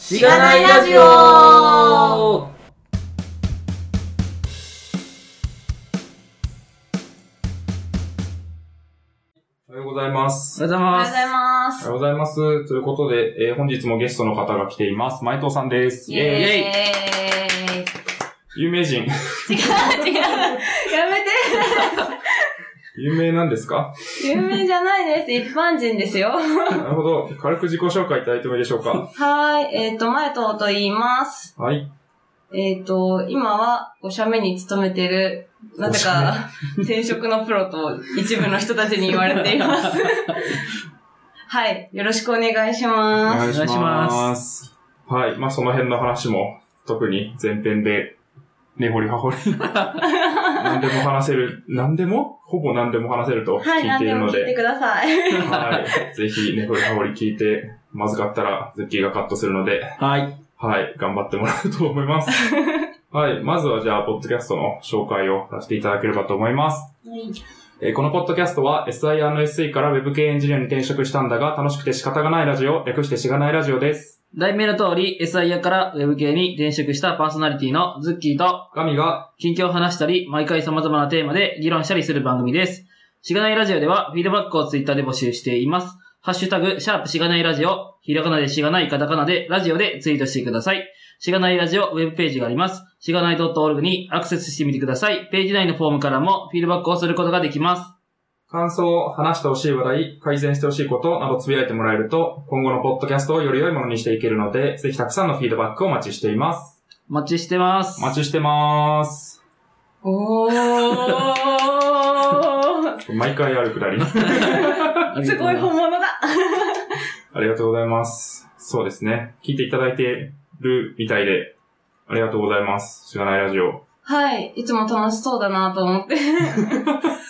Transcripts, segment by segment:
しがないラジオおはようございます。おはようございます。おはようございます。おはようございます。ということで、えー本日もゲストの方が来ています。内藤さんです。イェーイ。イェイ有名人。違う違う。やめて。有名なんですか？有名じゃないです。一般人ですよ。なるほど。軽く自己紹介いただいてもいいでしょうか？はい。えっ、と、前藤と言います。はい。えっ、と、今は5社目に勤めてる、なぜか転職のプロと一部の人たちに言われています。はい。よろしくお願いしおます。お願いしま。ますはい。まあ、その辺の話も、特に前編で、根掘り葉掘り、何でも話せる、何でもほぼ何でも話せるとはい。聞いているので、も聞いてください。はい。ぜひ、根掘り葉掘り聞いて、まずかったら、ズッキーがカットするので、はい。はい。頑張ってもらうと思います。はい。まずはじゃあ、ポッドキャストの紹介をさせていただければと思います。えーこのポッドキャストは SIR&SE から Web 系エンジニアに転職したんだが楽しくて仕方がないラジオ、略してしがないラジオです。題名の通り、SIR から Web 系に転職したパーソナリティのズッキーと、神が、近況を話したり、毎回様々なテーマで議論したりする番組です。しがないラジオでは、フィードバックをツイッターで募集しています。ハッシュタグ、シャープしがないラジオ、ひらがなでしがない、カタカナでラジオでツイートしてください。しがないラジオウェブページがあります。しがない .org にアクセスしてみてください。ページ内のフォームからもフィードバックをすることができます。感想、話してほしい話題、改善してほしいことなどつぶやいてもらえると、今後のポッドキャストをより良いものにしていけるので、ぜひたくさんのフィードバックをお待ちしています。お待ちしてます。お待ちしてます。おー。毎回あるくだり。すごい本物だ。ありがとうございます。そうですね。聞いていただいてるみたいで、ありがとうございます。しがないラジオ。はい。いつも楽しそうだなと思って。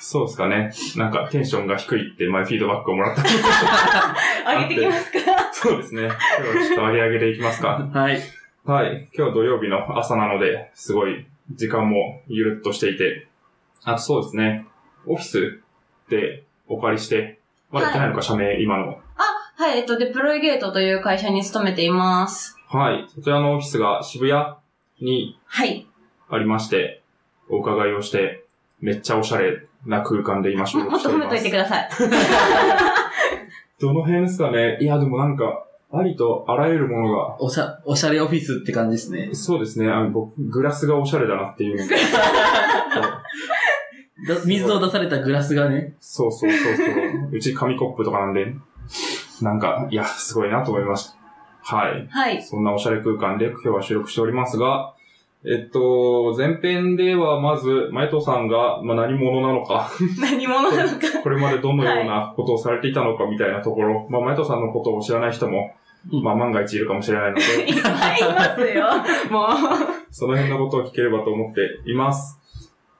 そうですかね。なんかテンションが低いって前フィードバックをもらった。上げてきますか？そうですね。今日はちょっと上げ上げでいきますか。はい。はい。今日は土曜日の朝なので、すごい時間もゆるっとしていて。あとそうですね。オフィスでお借りして、まだ言ってないのか、社名、今の。はい、えっと、デプロイゲートという会社に勤めています。はい。そちらのオフィスが渋谷にはい。ありまして、お伺いをして、めっちゃおしゃれな空間で今収ももっ録しておりますと褒めといてく。ださい。どの辺ですかね？いや、でもなんか、ありとあらゆるものが、おしゃ、おしゃれオフィスって感じですね。そうですね、あの、僕、グラスがおしゃれだなっていう 水を出されたグラスがね。そうそうそうそう。うち紙コップとかなんで、なんか、いや、すごいなと思いました。はい。はい。そんなおしゃれ空間で今日は収録しておりますが、えっと、前編ではまず、前藤さんが、まあ、何者なのか、何者なのか。これまでどのようなことをされていたのかみたいなところ、まあ、前藤さんのことを知らない人も、うんまあ、万が一いるかもしれないので、いっぱいいますよ。もう。その辺のことを聞ければと思っています。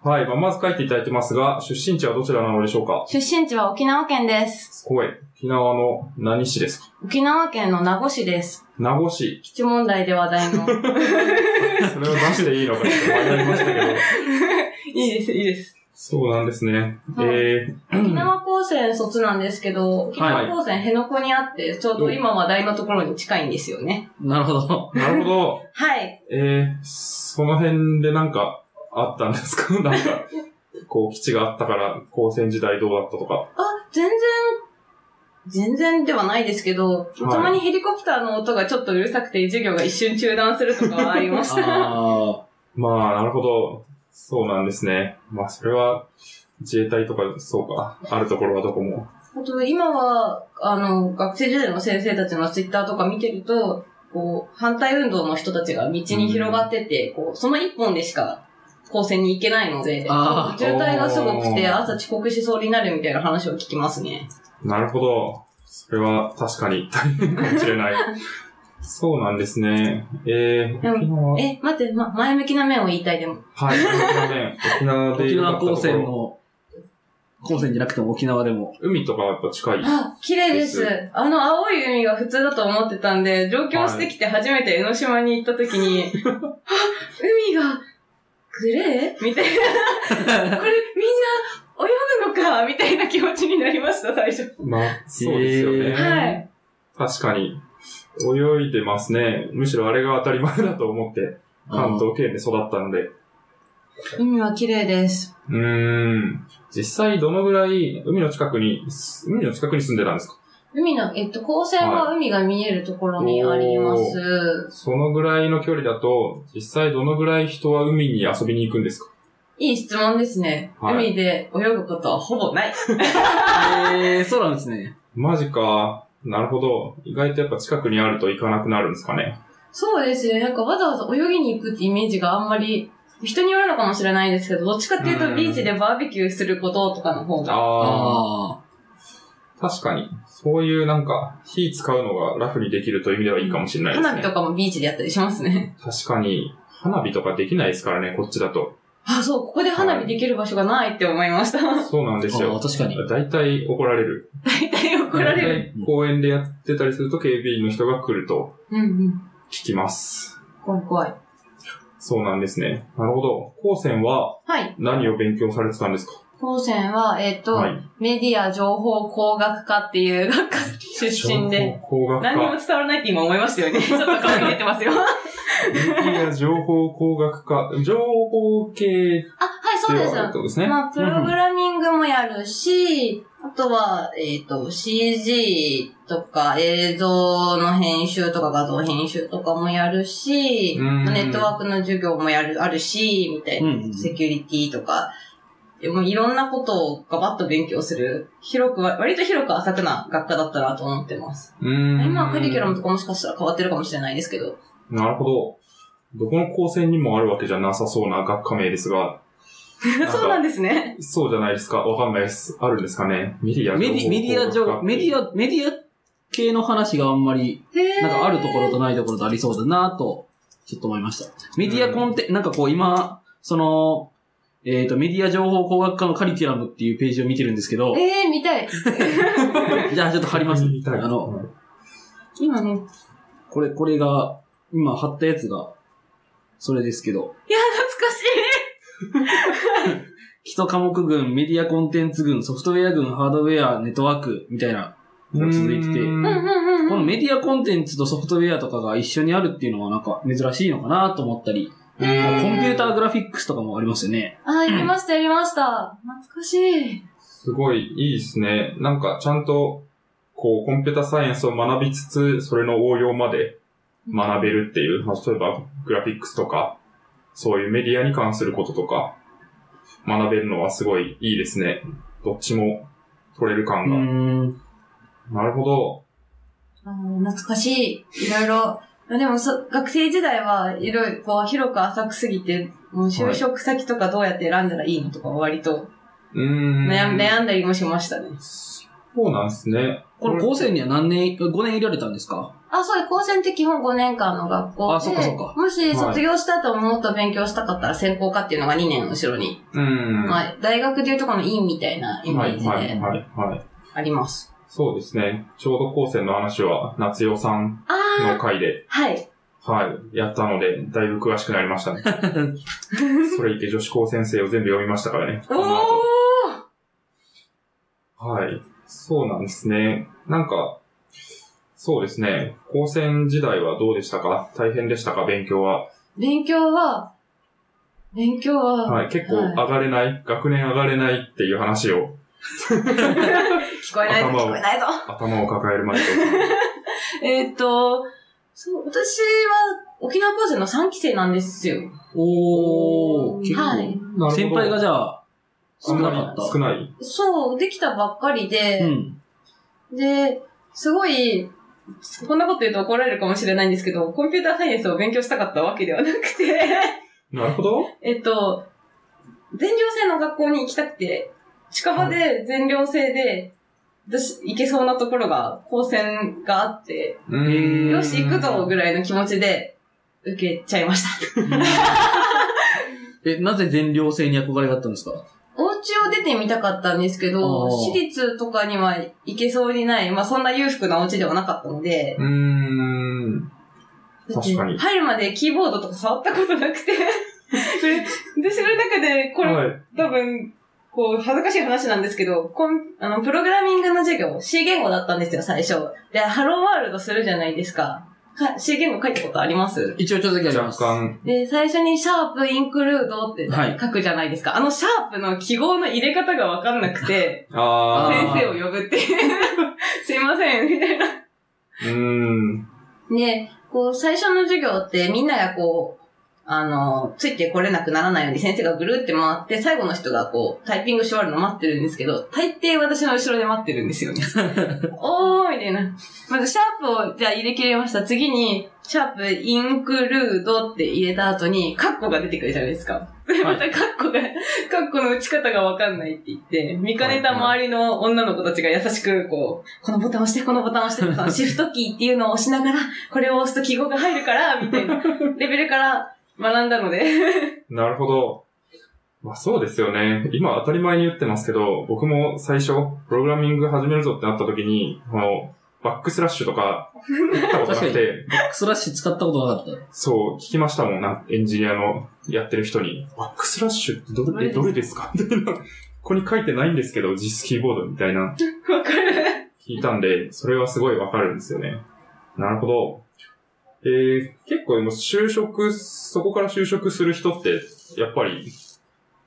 はい。まあ、まず書いていただいてますが、出身地はどちらなのでしょうか？出身地は沖縄県です。すごい。沖縄の何市ですか？沖縄県の名護市です。名護市。基地問題で話題の。それを出していいのかちょっと迷いましたけど。いいです、いいです。そうなんですね。はいえー、沖縄高専卒なんですけど、沖縄高専辺野古にあって、ちょうど今話題のところに近いんですよね。なるほど。なるほど。はい。えー、その辺でなんかあったんですか？なんか、こう、基地があったから、高専時代どうだったとか。あ、全然、全然ではないですけど、いたまにヘリコプターの音がちょっとうるさくて授業が一瞬中断するとかはありました。あまあ、なるほど。そうなんですね。まあ、それは、自衛隊とか、そうか、あるところはどこも。あと今は、あの、学生時代の先生たちのツイッターとか見てると、こう、反対運動の人たちが道に広がってて、こう、その一本でしか高専に行けないので、渋滞がすごくて朝遅刻しそうになるみたいな話を聞きますね。なるほど。それは確かに大変かもしれない。そうなんですね。えー、え、待って、ま、前向きな面を言いたいでも。はい、沖縄。で沖縄高専の、高専じゃなくても沖縄でも。海とかはやっぱ近い。あ、綺麗ですで。あの青い海が普通だと思ってたんで、上京してきて初めて江ノ島に行った時に、あ、海がグレーみたいな。これみんな泳ぐのか？みたいな気持ちになりました、最初。まあ、そうですよね。はい。確かに。泳いでますね。むしろあれが当たり前だと思って、関東圏で育ったので。海は綺麗です。うーん。実際どのぐらい海の近くに、海の近くに住んでたんですか？海の、えっと、高専は海が見えるところにあります。そのぐらいの距離だと、実際どのぐらい人は海に遊びに行くんですか？いい質問ですね。はい海で泳ぐことはほぼない。えー、そうなんですね。マジか。なるほど。意外とやっぱ近くにあると行かなくなるんですかね。そうですね。なんかわざわざ泳ぎに行くってイメージがあんまり、人によるのかもしれないですけど、どっちかっていううんとビーチでバーベキューすることとかの方が。あああ。確かに。そういうなんか、火使うのがラフにできるという意味ではいいかもしれないですね。花火とかもビーチでやったりしますね。確かに、花火とかできないですからね、こっちだと。あ、そう、ここで花火できる場所がないって思いました。そうなんですあよ。ー確かに。大体怒られる。大体怒られる。大体公園でやってたりすると警備員の人が来るとうんうん。聞きます。怖い怖い。そうなんですね。なるほど。高専ははい。何を勉強されてたんですか？高専は、えっ、と、はい。メディア情報工学科っていう学科出身で、情報工学科。何にも伝わらないって今思いましたよね。ちょっと顔に出てますよ。あ、メディア情報工学科。情報系はい、そうですではあるってことですね。まあ、プログラミングもやるし、あとは、えっ、と、CG とか映像の編集とか画像編集とかもやるし、うんネットワークの授業もやる、あるし、みたいな。うんうんセキュリティとか、いろんなことをガバッと勉強する、広くは、割と広く浅くな学科だったなと思ってます。うーん。今はカリキュラムとかもしかしたら変わってるかもしれないですけど。なるほど。どこの高専にもあるわけじゃなさそうな学科名ですが、かそうなんですね。そうじゃないですかわかんないです。あるんですかねメディアメディメディア上、メディア、メディア系の話があんまり、なんかあるところとないところとありそうだなと、ちょっと思いました。メディアコンテ、なんかこう今、その、えっ、と、メディア情報工学科のカリキュラムっていうページを見てるんですけど、えー、見たい。じゃあちょっと貼ります。見たいあの、今ね、いや、これ、これが、今貼ったやつが、それですけど、懐かしい。基礎科目群、メディアコンテンツ群、ソフトウェア群、ハードウェア、ネットワークみたいなのが続いてて。このメディアコンテンツとソフトウェアとかが一緒にあるっていうのはなんか珍しいのかなと思ったり、コンピューターグラフィックスとかもありますよね。あ、やりました、やりました。懐かしい。すごいいいですね。なんかちゃんと、こう、コンピュータサイエンスを学びつつ、それの応用まで学べるっていう、まあ、例えばグラフィックスとか、そういうメディアに関することとか、学べるのはすごいいいですね。どっちも取れるう感が。なるほど。懐かしい。いろいろ。でもそ、学生時代はいろいろ、こう、広く浅くすぎて、もう就職先とかどうやって選んだらいいのとか割とうーん。悩ん悩んだりもしましたね。そうなんですね。この高専には何年、5年いられたんですか？あ、そうです。高専って基本5年間の学校で、あそっかそっかもし卒業した後ももっと勉強したかったら専攻科っていうのが2年後ろに、うーん。まあ、大学でいうとこの院みたいなイメはい、ージはい、ではい、はい。あります。そうですね。ちょうど高専の話は、夏代さんのあ回で、あ、はい。はい、やったので、だいぶ詳しくなりましたね。それいけ女子高先生を全部読みましたからね。おこの後ーはい。そうなんですね。なんか、そうですね。高専時代はどうでしたか？大変でしたか？勉強は。勉強は、勉強は、はい。結構上がれない、学年上がれないっていう話を 聞こえないぞ、聞こえないぞ。頭を抱える前と。えーっと、そう、私は沖縄高専の3期生なんですよ。おー、結構。はい。先輩がじゃあ、少なかった。少ない。そう、できたばっかりうで、ん。で、すごい、こんなこと言うと怒られるかもしれないんですけど、コンピューターサイエンスを勉強したかったわけではなくて、なるほど。えっと、全寮制の学校に行きたくて、近場で全寮制で、私行けそうなところが、高専があって、よし行くぞぐらいの気持ちで受けちゃいました。え、なぜ全寮制に憧れがあったんですか？お家を出てみたかったんですけど私立とかには行けそうにない、まあそんな裕福なお家ではなかったので、うーん。確かに入るまでキーボードとか触ったことなくて、これ、私の中で、これ、はい。多分、こう、恥ずかしい話なんですけど、コンあの、プログラミングの授業、C 言語だったんですよ、最初。で、ハローワールドするじゃないですか。か C 言語書いたことあります？一応ちょっとだけあります。若干、で、最初にシャープインクルードってはい書くじゃないですか。あのシャープの記号の入れ方がわかんなくて、あ先生を呼ぶっていう。すいません、みたいな。ー、うーん。で、こう、最初の授業ってみんながこう、あの、ついてこれなくならないように先生がぐるって回って、最後の人がこう、タイピングし終わるの待ってるんですけど、大抵私の後ろで待ってるんですよね。おーみたいな。まず、シャープを、じゃあ入れ切れました。次に、シャープ、インクルードって入れた後に、カッコが出てくるじゃないですか。で、またカッコが、カッコの打ち方がわかんないって言って、見かねた周りの女の子たちが優しく、こう、このボタン押して、このボタン押して、シフトキーっていうのを押しながら、これを押すと記号が入るから、みたいなレベルから学んだので。なるほど。まあそうですよね。今当たり前に言ってますけど、僕も最初、プログラミング始めるぞってなった時に、この、バックスラッシュとか、やったことなくて、バックスラッシュ使ったことなかった。そう、聞きましたもんな、エンジニアのやってる人に。バックスラッシュってどれ、えどれですか？みたいな。ここに書いてないんですけど、実キーボードみたいな。わかる。聞いたんで、それはすごいわかるんですよね。なるほど。えー、結構でも就職、そこから就職する人って、やっぱり、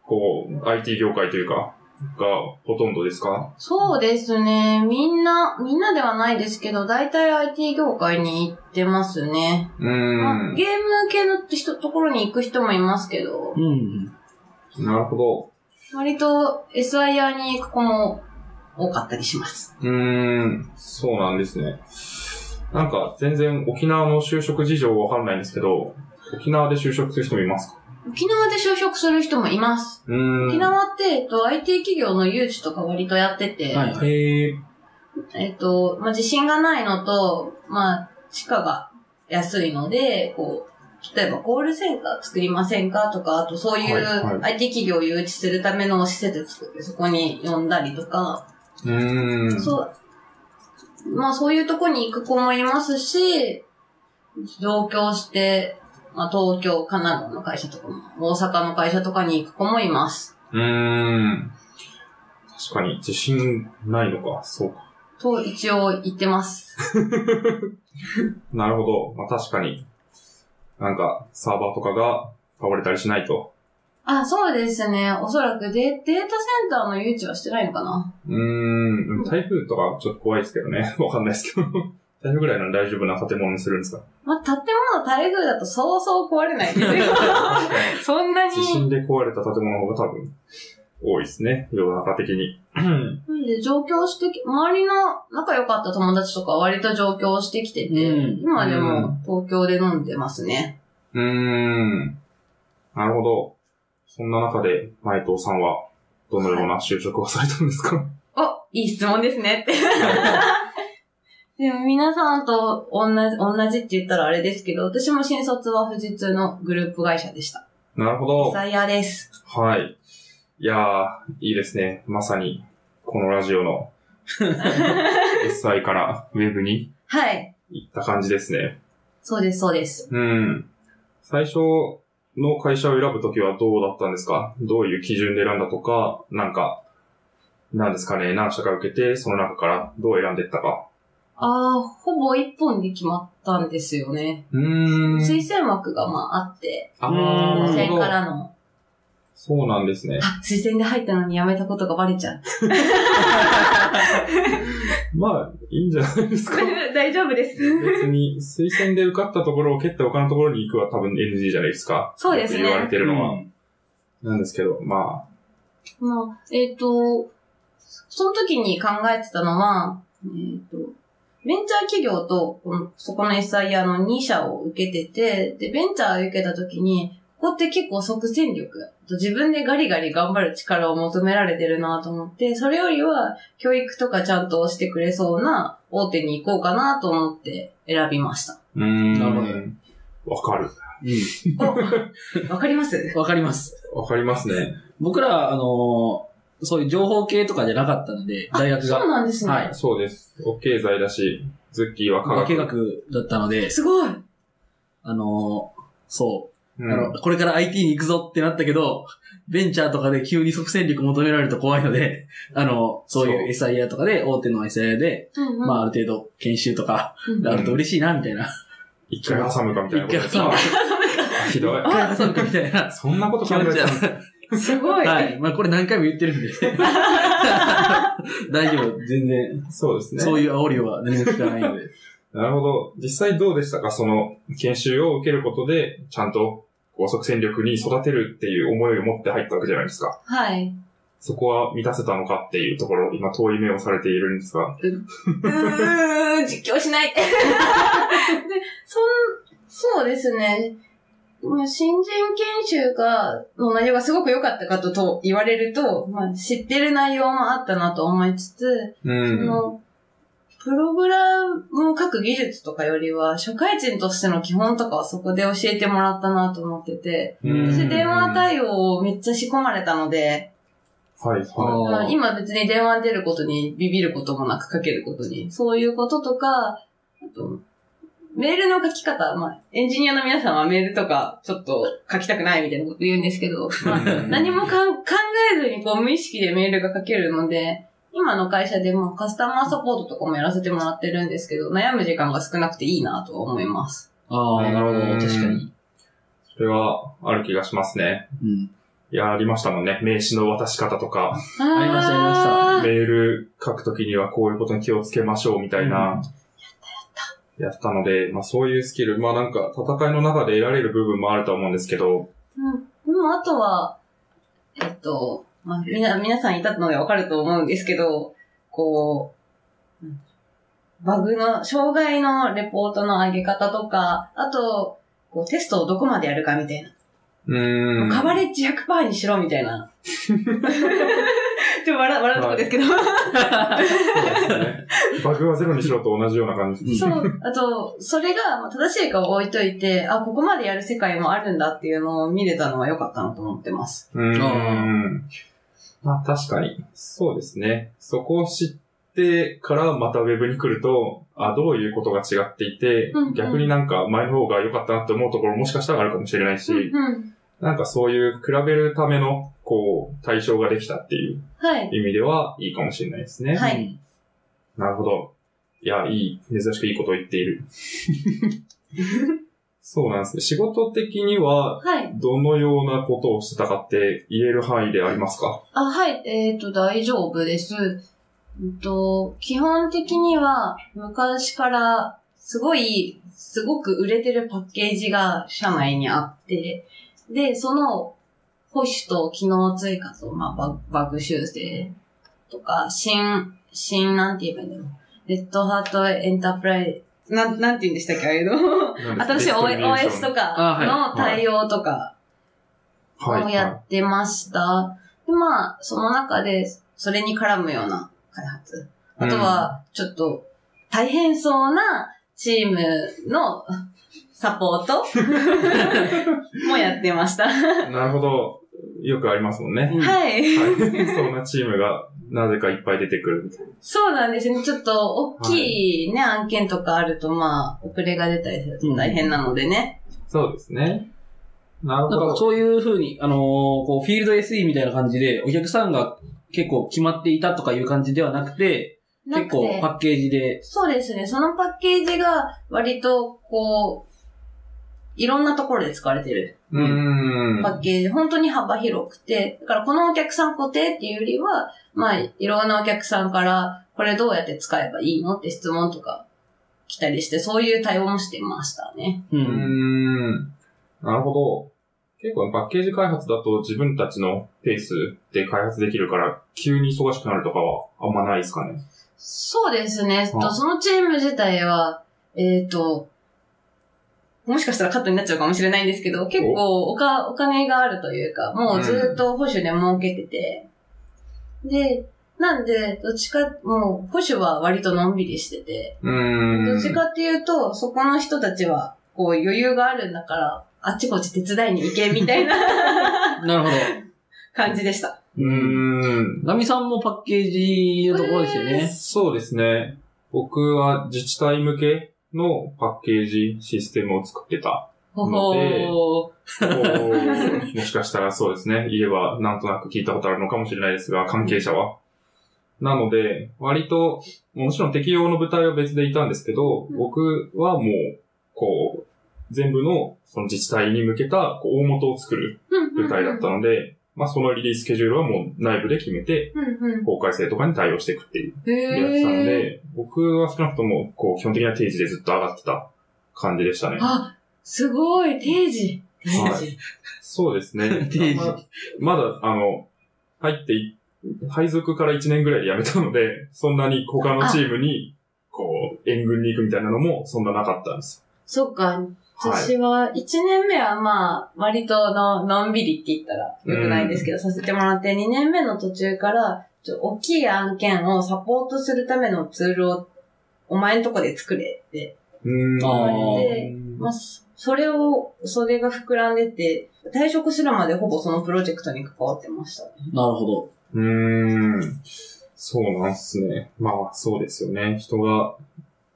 こう、IT 業界というか、がほとんどですか？そうですね。みんな、みんなではないですけど、大体 IT 業界に行ってますね。うーん。まあゲーム系の人ところに行く人もいますけど、うん。なるほど。割と SIR に行く子も多かったりします。うーん、そうなんですね。なんか、全然沖縄の就職事情わかんないんですけど、沖縄で就職する人もいますか？沖縄で就職する人もいます。沖縄って、えっと、IT 企業の誘致とか割とやってて、はい。へー。えっと、まあ、地震がないのと、まあ、地価が安いので、こう、例えばコールセンター作りませんかとか、あとそういう IT 企業を誘致するための施設作ってそこに呼んだりとか、うーん。そう、まあそういうとこに行く子もいますし、上京して、まあ東京、神奈川の会社とかも、大阪の会社とかに行く子もいます。うーん。確かに、自信ないのか、そうか。と一応言ってます。なるほど。まあ確かに、なんか、サーバーとかが倒れたりしないと。あ、そうですね。おそらくデデータセンターの誘致はしてないのかな？うーん。台風とかちょっと怖いですけどね。わかんないですけど。台風ぐらいなら大丈夫な建物にするんですか？まあ、建物台風だとそうそう壊れないですよ。そんなに。地震で壊れた建物の方が多分、多いですね。世の中的に。なんで上京してき、周りの仲良かった友達とかは割と上京してきてて、うん今でも東京で飲んでますね。うーん。なるほど。そんな中で、内藤さんは、どのような就職をされたんですか、お、いい質問ですねって。でも皆さんと同じ、同じって言ったらあれですけど、私も新卒は富士通のグループ会社でした。なるほど。サイヤです。はい。いやー、いいですね。まさに、このラジオの SI からウェブにはい。行った感じですね。そうです、そうです。うん。最初の会社を選ぶときはどうだったんですか？どういう基準で選んだとか、なんか、なんですかね、何社か受けて、その中からどう選んでいったか。ああ、ほぼ一本で決まったんですよね。うーん。推薦枠がまああって、あうんー、推薦からの、そうなんですね。あ、推薦で入ったのに辞めたことがバレちゃう。まあ、いいんじゃないですか。大丈夫です。別に、推薦で受かったところを蹴って他のところに行くは多分 NG じゃないですか。そうですね言われてるのは。うんなんですけど、ままあ、えっ、と、その時に考えてたのは、えっ、と、ベンチャー企業と、このそこの SIR の2社を受けてて、で、ベンチャーを受けた時に、ここって結構即戦力。自分でガリガリ頑張る力を求められてるなと思って、それよりは教育とかちゃんとしてくれそうな大手に行こうかなと思って選びました。あ、うーん。なるほわかる。お わかります？わかります。わかりますね。僕ら、あのーそういう情報系とかじゃなかったので、大学そうが。なんですね。はいそうです。お経済だし、ズッキーは科学。化学だったので、すごい。あのーそう。うんあの、これから IT に行くぞってなったけど、ベンチャーとかで急に即戦力求められると怖いので、あの、そういう SIR とかで、大手の SIR で、うんうんまあある程度研修とかうんあると嬉しいな、みたいな。一回挟むかみたいな一回挟むかひどい。一回挟むかみたいな。そんなこと考えてたの？すごい。はい。まあこれ何回も言ってるんで。大丈夫。全然。そうですね。そういう煽りは何も聞かないので。なるほど。実際どうでしたか？その研修を受けることで、ちゃんと高速戦力に育てるっていう思いを持って入ったわけじゃないですか。はい。そこは満たせたのかっていうところ、今遠い目をされているんですが。うーん、実況しない。で、そん、そうですね。まあ新人研修が、の内容がすごく良かったかとと言われると、まあ、知ってる内容もあったなと思いつつ、うそん。の、プログラムを書く技術とかよりは、社会人としての基本とかはそこで教えてもらったなと思ってて、うん。私電話対応をめっちゃ仕込まれたので、はい、はまあ今別に電話に出ることにビビることもなくかけることに、そういうこととか、あと、メールの書き方、まあ、エンジニアの皆さんはメールとかちょっと書きたくないみたいなこと言うんですけど、まあ、何もかん考えずにこう無意識でメールが書けるので、今の会社でもカスタマーサポートとかもやらせてもらってるんですけど、悩む時間が少なくていいなとは思います。ああ、なるほど。うん確かに。それはある気がしますね。うん。いや、ありましたもんね。名刺の渡し方とか、ありましたありましたメール書くときにはこういうことに気をつけましょうみたいな、やったので、まあそういうスキル、まあなんか戦いの中で得られる部分もあると思うんですけど、うん。でも、あとは、えっと、まあ、みな、皆さんいたのでわかると思うんですけど、こう、バグの、障害のレポートの上げ方とか、あと、こう、テストをどこまでやるかみたいな。うーん。カバレッジ100%にしろみたいな。ちょっと笑、笑うとこですけど。そうですね。バグはゼロにしろと同じような感じ。そう。あと、それがまあ正しいかを置いといて、あ、ここまでやる世界もあるんだっていうのを見れたのは良かったなと思ってます。うーん。まあ確かに。そうですね。そこを知ってからまたウェブに来ると、あ、どういうことが違っていて、うんうん逆になんか前の方が良かったなって思うところもしかしたらあるかもしれないし、うん。なんかそういう比べるための、こう、対象ができたっていうはい。意味ではいいかもしれないですね。はいなるほど。いや、いい、珍しくいいことを言っている。そうなんですね。仕事的には、はい。どのようなことをしてたかって言える範囲でありますか？あ、はい。えっ、と、大丈夫です。うんと、基本的には、昔から、すごい、すごく売れてるパッケージが社内にあって、で、その、保守と機能追加と、まあ、ババグ修正とか、新、新、なんて言えばいいんだろう。レッドハートエンタープライズ、なん、なんて言うんでしたっけああいうの新しい OS とかの対応とかはい。をやってました。で、まあ、その中で、それに絡むような開発。あとは、ちょっと、大変そうなチームのサポート もやってました。うんなるほど。よくありますもんね。うんはい。大変そうなチームが、なぜかいっぱい出てくるみたいな。そうなんですね。ちょっと、大きいね、案件とかあると、まあ、遅れが出たりすると大変なのでね。そうですね。なるほど。なんかそういう風に、あのーこう、フィールド SE みたいな感じで、お客さんが結構決まっていたとかいう感じではなくて、結構パッケージで、そうですね。そのパッケージが割と、こう、いろんなところで使われてる。パッケージ、本当に幅広くて、だからこのお客さん固定っていうよりは、まあ、いろんなお客さんから、これどうやって使えばいいのって質問とか来たりして、そういう対応もしてましたね。う。ん。なるほど。結構パッケージ開発だと自分たちのペースで開発できるから、急に忙しくなるとかはあんまないですかね？そうですね。そのチーム自体は、えっ、と、もしかしたらカットになっちゃうかもしれないんですけど、結構おかお金があるというか、もうずっと保守で儲けてて、で、なんで、どっちか、もう保守は割とのんびりしてて、うーん。どっちかっていうと、そこの人たちは、こう余裕があるんだから、あっちこっち手伝いに行けみたいな なるほど。感じでした。うーん。ナミさんもパッケージのところですよね。そうですね。僕は自治体向けのパッケージシステムを作ってたほほー。こ うもしかしたらそうですね、言えばなんとなく聞いたことあるのかもしれないですが、関係者は。なので、割と、もちろん適用の舞台は別でいたんですけど、うん僕はもう、こう、全部のその自治体に向けたこう大元を作る舞台だったので、まあそのリリーススケジュールはもう内部で決めて、うんうん。公開生とかに対応していくっていうへやつなのー。で、僕は少なくとも、こう、基本的な定時でずっと上がってた感じでしたね。あ、すごい、定時。定はい時。そうですね。定時ままだ、あの、入ってい、配属から1年ぐらいで辞めたので、そんなに他のチームに、こう、援軍に行くみたいなのも、そんななかったんです。そっか、はい。私は、1年目はまあ、割との、のんびりって言ったらよくないんですけど、させてもらって、2年目の途中から、ちょ大きい案件をサポートするためのツールを、お前んとこで作れって。うーん。あーまあ、そそれを、それが膨らんでて、退職するまでほぼそのプロジェクトに関わってましたね。なるほど。うーん。そうなんすね。まあ、そうですよね。人が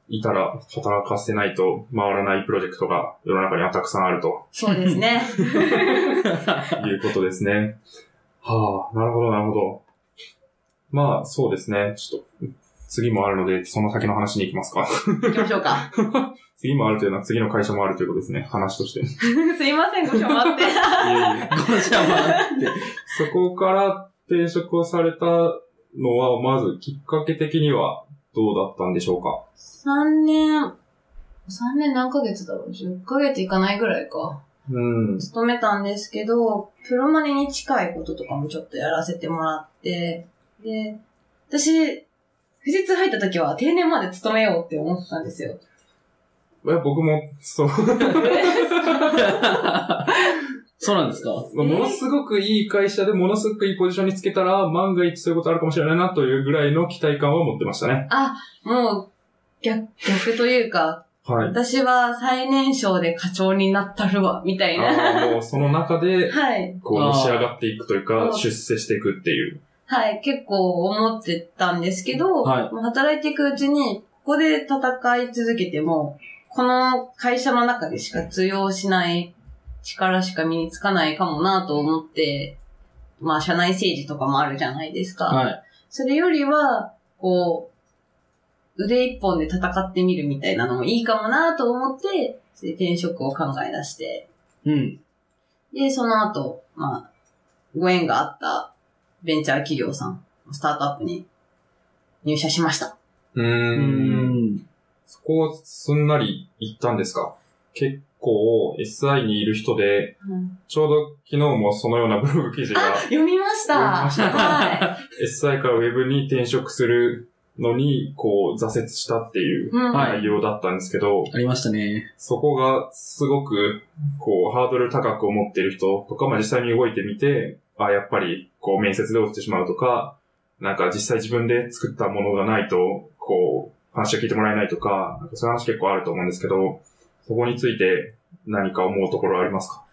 いたら働かせないと回らないプロジェクトが世の中にはたくさんあるとそうですね。いうことですね。はあ、なるほど、なるほど。まあ、そうですね。ちょっと、次もあるので、その先の話に行きますか。行きましょうか。次もあるというのは次の会社もあるということですね。話として。い すいません、ごしょ待って。ごちゃまって。そこから転職をされたのは、まずきっかけ的にはどうだったんでしょうか？3年、3年何ヶ月だろう ?10 ヶ月いかないぐらいか。うん。勤めたんですけど、プロマネに近いこととかもちょっとやらせてもらって、で、私、富士通入った時は定年まで勤めようって思ってたんですよ。いや僕も、そう、そうなんですか？ものすごくいい会社でものすごくいいポジションにつけたら、万が一そういうことあるかもしれないなというぐらいの期待感は持ってましたね。あ、もう、逆、逆というか、はい。私は最年少で課長になったるわ、みたいな。ああ、もうその中で、はい。こう、あーのし上がっていくというあか、ー出世していくっていう。はい、結構思ってたんですけど、はいもう働いていくうちに、ここで戦い続けても、この会社の中でしか通用しない力しか身につかないかもなと思って、まあ、社内政治とかもあるじゃないですか。はい。それよりは、こう、腕一本で戦ってみるみたいなのもいいかもなと思って、それで転職を考え出して、うん。で、その後、まあ、ご縁があったベンチャー企業さん、スタートアップに入社しました。うー。うんん。そこをすんなり行ったんですか？結構 SI にいる人で、ちょうど昨日もそのようなブログ記事が読みました。読みました。は SI から Web に転職するのに、こう、挫折したっていう内容だったんですけど、ありましたね。そこがすごく、こう、ハードル高く思ってる人とか、まあ実際に動いてみて、あやっぱり、こう、面接で落ちてしまうとか、なんか実際自分で作ったものがないと、こう、話を聞いてもらえないとか、なんかそういう話結構あると思うんですけど、そこについて何か思うところありますか？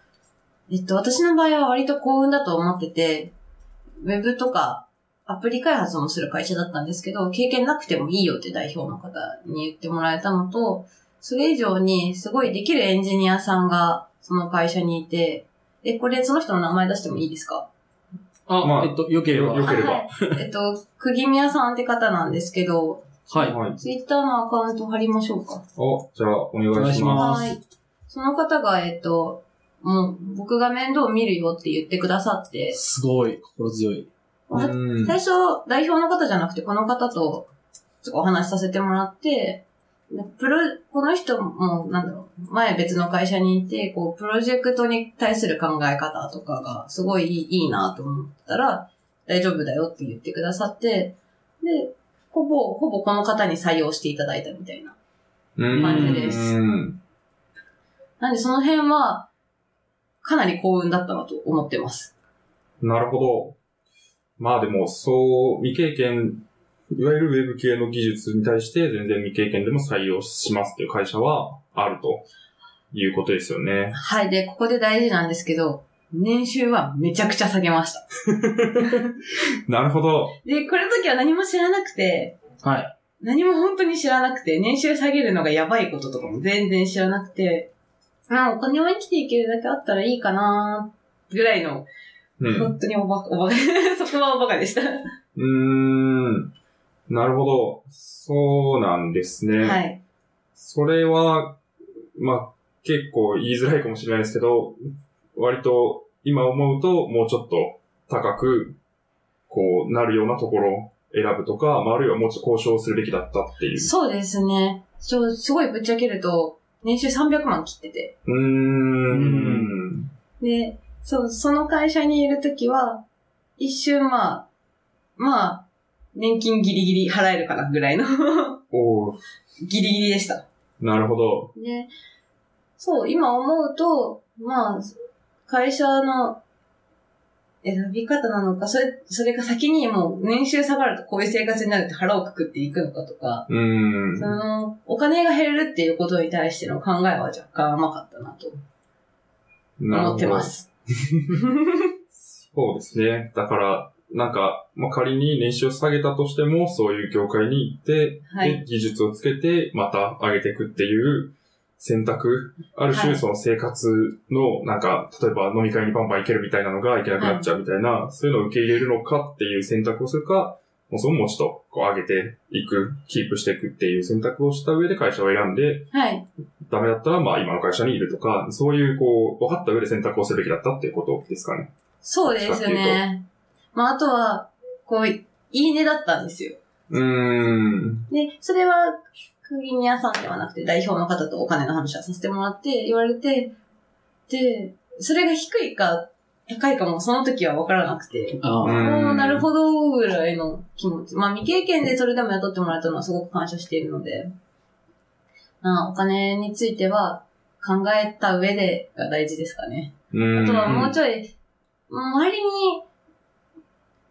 えっと、私の場合は割と幸運だと思ってて、ウェブとかアプリ開発もする会社だったんですけど、経験なくてもいいよって代表の方に言ってもらえたのと、それ以上にすごいできるエンジニアさんがその会社にいて、で、これその人の名前出してもいいですか？あ、まあえっと、よければ。よよければ。は いえっと、くぎみやさんって方なんですけど、はい。はい。ツイッターのアカウント貼りましょうか。お、じゃあ、お願いします。いしますはい。その方が、えっと、もう僕が面倒見るよって言ってくださって、すごい、心強い。うん最初、代表の方じゃなくて、この方とお話しさせてもらって、でプロ、この人も、なんだろう、前別の会社にいて、こう、プロジェクトに対する考え方とかがすごいいいいいなと思ったら、大丈夫だよって言ってくださって、で、ほぼ、ほぼこの方に採用していただいたみたいな。うん感じですうんなんでその辺は、かなり幸運だったなと思ってます。なるほど。まあでも、そう、未経験、いわゆるウェブ系の技術に対して全然未経験でも採用しますっていう会社はあるということですよね。はい。で、ここで大事なんですけど、年収はめちゃくちゃ下げました。なるほど。で、これの時は何も知らなくて、はい。何も本当に知らなくて、年収下げるのがやばいこととかも全然知らなくて、まあお金は生きていけるだけあったらいいかなぐらいの、うん。本当におバカ、おバカ、そこはおバカでした。うーん。なるほど。そうなんですね。はい。それは、まあ、結構言いづらいかもしれないですけど、割と今思うともうちょっと高く、こうなるようなところを選ぶとか、まあ、あるいはもうちょっと交渉するべきだったっていう。そうですね。ちょ、すごいぶっちゃけると、年収300万切ってて。うーん。で、そう、その会社にいるときは、一瞬まあ、まあ、年金ギリギリ払えるかなぐらいのおー ギリギリでした。なるほど。で、そう、今思うと、まあ、会社の選び方なのか、それ、それが先にもう年収下がるとこういう生活になるって腹をくくっていくのかとか、うーんそ。の、お金が減るっていうことに対しての考えは若干甘かったなと思ってます。そうですね。だから、なんか、まあ、仮に年収を下げたとしても、そういう業界に行って、はいで技術をつけて、また上げていくっていう選択、ある種、はいその生活の、なんか、例えば飲み会にバンバン行けるみたいなのが行けなくなっちゃうみたいな、そういうのを受け入れるのかっていう選択をするか、もうそのもうちょっとこう上げていく、キープしていくっていう選択をした上で会社を選んで、はい。ダメだったら、まあ今の会社にいるとか、そういうこう、分かった上で選択をするべきだったっていうことですかね。そうですよね。まあ、あとは、こう、いいねだったんですよ。うーん。で、それは、釘宮さんではなくて代表の方とお金の話はさせてもらって、言われて、で、それが低いか高いかもその時は分からなくて、ああ。なるほどぐらいの気持ち。まあ未経験でそれでも雇ってもらえたのはすごく感謝しているので、まあお金については考えた上でが大事ですかね。うん。あとはもうちょい、周りに、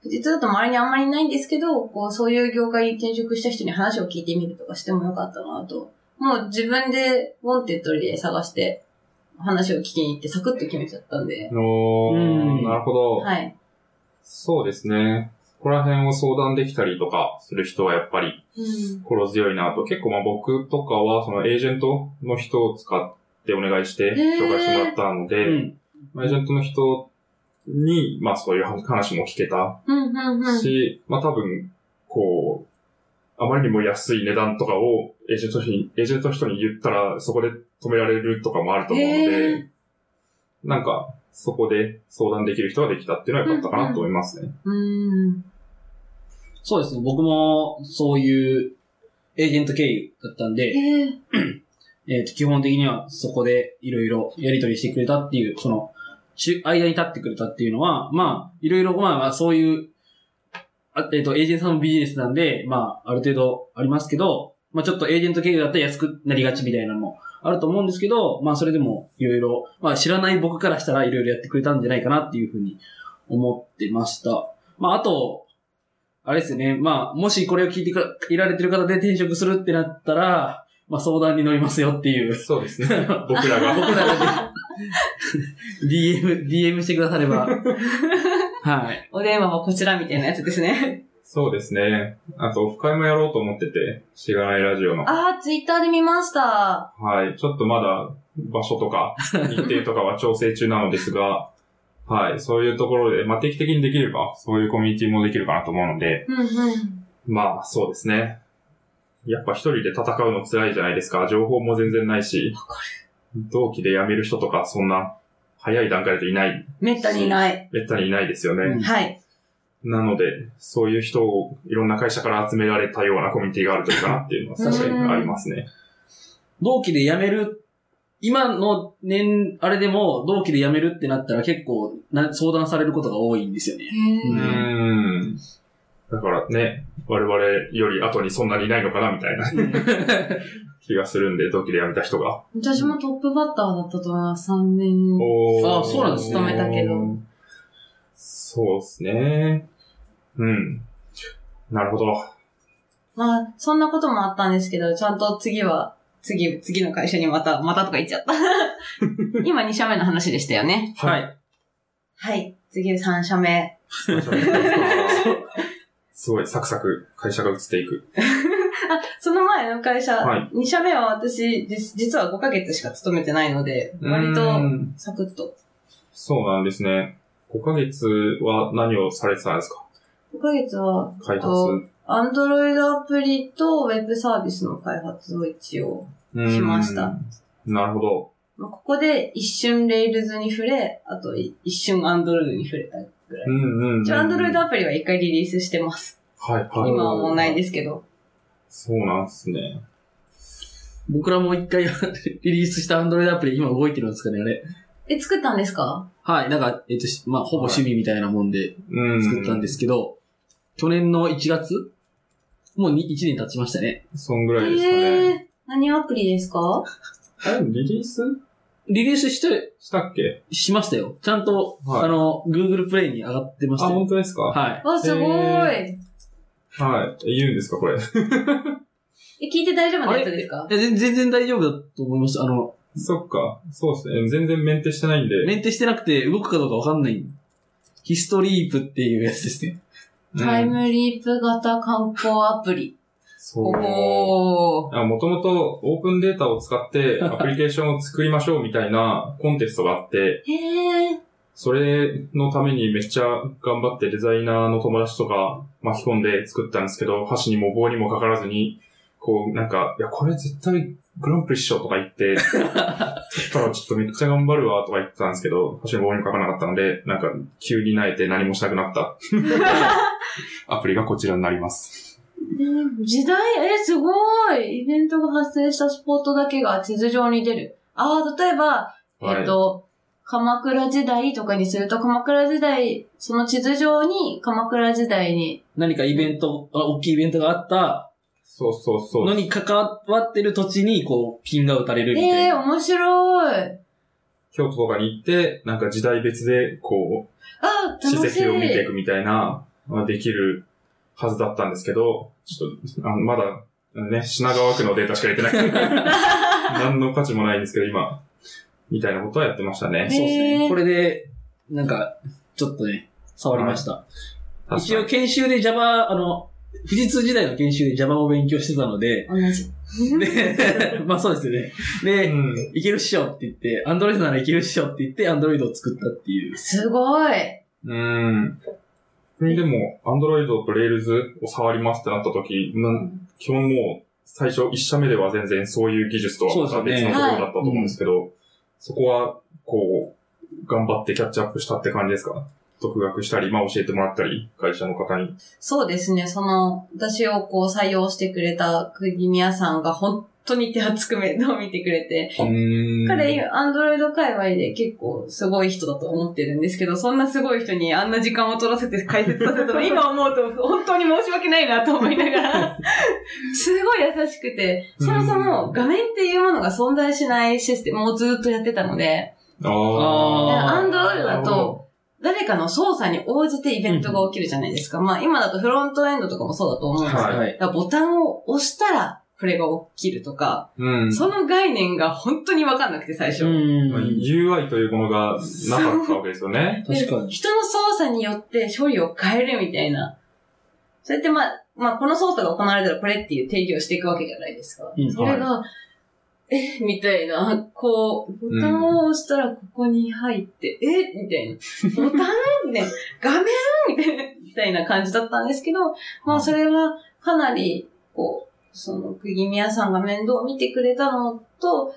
実だと周りにあんまりいないんですけど、こう、そういう業界に転職した人に話を聞いてみるとかしてもよかったなと。もう自分で、 Wantedlyで探して、話を聞きに行ってサクッと決めちゃったんで。おーうんなるほど。はい。そうですね。ここら辺を相談できたりとかする人はやっぱりうん。心強いなと。結構まあ僕とかはそのエージェントの人を使ってお願いして紹介してもらったので、うん。まあエージェントの人にまあそういう話も聞けたうん、うん、うん。し、まあ多分、こう、あまりにも安い値段とかをエージェントに、エージェントの人に言ったらそこで止められるとかもあると思うのへで、なんかそこで相談できる人ができたっていうのは良かったかなと思いますね。うん。そうですね。僕もそういうエージェント経由だったんで、えー、えっ、と、基本的にはそこでいろいろやり取りしてくれたっていう、その、中、間に立ってくれたっていうのは、まあ、いろいろ、まあまあ、そういう、あえっ、と、エージェントさんのビジネスなんで、まあ、ある程度ありますけど、まあちょっとエージェント経由だったら安くなりがちみたいなのもあると思うんですけど、まあそれでもいろいろ、まあ知らない僕からしたらいろいろやってくれたんじゃないかなっていうふうに思ってました。まああと、あれですよね。まあ、もしこれを聞いてくいられてる方で転職するってなったら、まあ相談に乗りますよっていう。そうですね。僕らが。僕らが DM、DM してくだされば。はい。お電話はこちらみたいなやつですね。そうですね。あと、オフ会もやろうと思ってて、しがないラジオの。あー、ツイッターで見ました。はい。ちょっとまだ場所とか 日程とかは調整中なのですが、はい。そういうところで、まあ、定期的にできれば、そういうコミュニティもできるかなと思うので、うんうん。まあ、そうですね。やっぱ一人で戦うの辛いじゃないですか。情報も全然ないし、わか同期で辞める人とか、そんな、早い段階でいない、めったにいない。めったにいないですよね。うんはい。なので、そういう人をいろんな会社から集められたようなコミュニティがあるといいかなっていうのは確かにありますね。同期で辞める、今の年、あれでも同期で辞めるってなったら結構な相談されることが多いんですよね。へうー。ーん。だからね、我々より後にそんなにいないのかなみたいな 気がするんで、同期で辞めた人が。私もトップバッターだったと思います。3年。おーあそうなんです勤めたけど。そうですね。うん。なるほど。まあ、そんなこともあったんですけど、ちゃんと次は、次、次の会社にまた、またとか言っちゃった。今2社目の話でしたよね。はい。はい。次3社目。すごい、サクサク会社が移っていく。その前の会社、はい2社目は私、じ実は5ヶ月しか勤めてないので、割うとんサクッと。そうなんですね。5ヶ月は何をされてたんですか？5ヶ月は、開発。とアンドロイドアプリとウェブサービスの開発を一応。うんしました。なるほど。まあここで一瞬 Railsに触れ、あとい一瞬 Androidに触れた。うんうん、うん。一応 Androidアプリは一回リリースしてます。はいはい。今はもうないですけど。そうなんですね。僕らも一回 リリースした Android アプリ今動いてるんですかね、あれ。え、作ったんですか？はい。なんか、えっと、しまあ、ほぼ趣味みたいなもんでうん。作ったんですけど、去年の1月？もうに1年経ちましたね。そんぐらいですかね。えー、何アプリですか？あれ、リリース？リリースして、したっけ？しましたよ。ちゃんと、はいあの、Google プレイに上がってましあ、たよ。本当ですか？はい。わ、すごい。へはい。言うんですか、これ？え、聞いて大丈夫なやつですか？え全全然大丈夫だと思います。あの、そっか。そうですね。全然メンテしてないんで。メンテしてなくて動くかどうかわかんない。ヒストリープっていうやつですね。うんタイムリープ型観光アプリ。そう。もともとオープンデータを使って アプリケーションを作りましょうみたいなコンテストがあって。それのためにめっちゃ頑張ってデザイナーの友達とか巻き込んで作ったんですけど、箸にも棒にもかからずに、こうなんか、いや、これ絶対グランプリっしょとか言って、そ したらちょっとめっちゃ頑張るわとか言ってたんですけど、箸にも棒にもかからなかったので、なんか急に萎えて何もしなくなった アプリがこちらになります。えー時代、え、すごいイベントが発生したスポットだけが地図上に出る。ああ、例えば、はいえっ、と、鎌倉時代とかにすると、鎌倉時代、その地図上に鎌倉時代に、何かイベント、あ大きいイベントがあったそうそうそう。のに関わってる土地に、こう、ピンが打たれるみたええー、いな。面白い。京都とかに行って、なんか時代別で、こう、あー、史楽しい。跡を見ていくみたいな、まあできるはずだったんですけど、ちょっと、あのまだ、ね、品川区のデータしか入れてない。何の価値もないんですけど、今、みたいなことはやってましたね。そうですね。これで、なんか、ちょっとね、触りました。一応確か研修で Java、あの、富士通時代の研修で Java を勉強してたので、同じ。で、まあそうですよね。で、に。うん。いけるっしょって言って、Android ならいけるっしょって言って、Android を作ったっていう。すごい。うん。でも、Android と Rails を触りますってなった時、なん基本もう、最初一社目では全然そういう技術とは別のところだったと思うんですけど、そこは、こう、頑張ってキャッチアップしたって感じですか？独学したり、まあ教えてもらったり、会社の方に。そうですね、その、私をこう採用してくれた釘宮さんが本当に手厚く面倒見てくれて、うん彼、アンドロイド界隈で結構すごい人だと思ってるんですけど、そんなすごい人にあんな時間を取らせて解説させたの、今思うと本当に申し訳ないなと思いながら、すごい優しくて、そもそも画面っていうものが存在しないシステムをずっとやってたので、ああアンドロイドだと、誰かの操作に応じてイベントが起きるじゃないですか。まあ今だとフロントエンドとかもそうだと思うんですよ。はいはい。ボタンを押したらこれが起きるとか、うん。その概念が本当にわかんなくて最初。うんまあ UI というものがなかったわけですよね。確かに。人の操作によって処理を変えるみたいな。それってまあ、まあこの操作が行われたらこれっていう定義をしていくわけじゃないですか。うんそれが、えみたいな、こう、ボタンを押したらここに入って、えみたいな。ボタンね、画面みたいなみたいな感じだったんですけど、まあそれはかなり、こう、その、釘宮さんが面倒を見てくれたのと、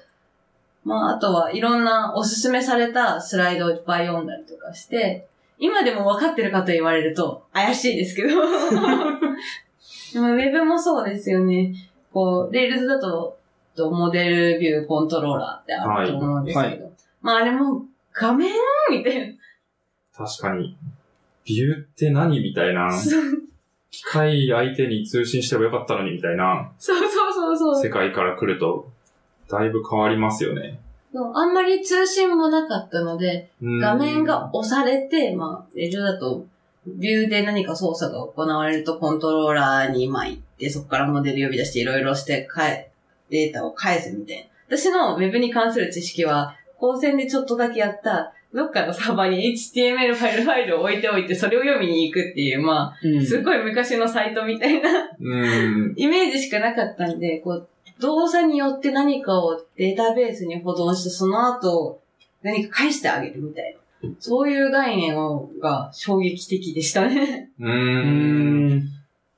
まああとはいろんなおすすめされたスライドをいっぱい読んだりとかして、今でも分かってるかと言われると怪しいですけど。でもウェブもそうですよね。こう、 Railsだと、とモデルビューコントローラーってあると思うんですけど。まああれも画面みたいな。確かに。ビューって何みたいな。そう機械相手に通信してもよかったのにみたいなそうそうそうそう世界から来ると、だいぶ変わりますよね。あんまり通信もなかったので、うん画面が押されて、まあ、レジュだと、ビューで何か操作が行われるとコントローラーにまあ行って、そこからモデル呼び出していろいろして、データを返すみたいな。私のウェブに関する知識は、高専でちょっとだけやったどっかのサーバーに HTML ファイルファイルを置いておいて、それを読みに行くっていう、まあ、うん。すごい昔のサイトみたいなうん。イメージしかなかったんで、こう、動作によって何かをデータベースに保存して、その後、何か返してあげるみたいな。そういう概念をが衝撃的でしたね。う。うんん。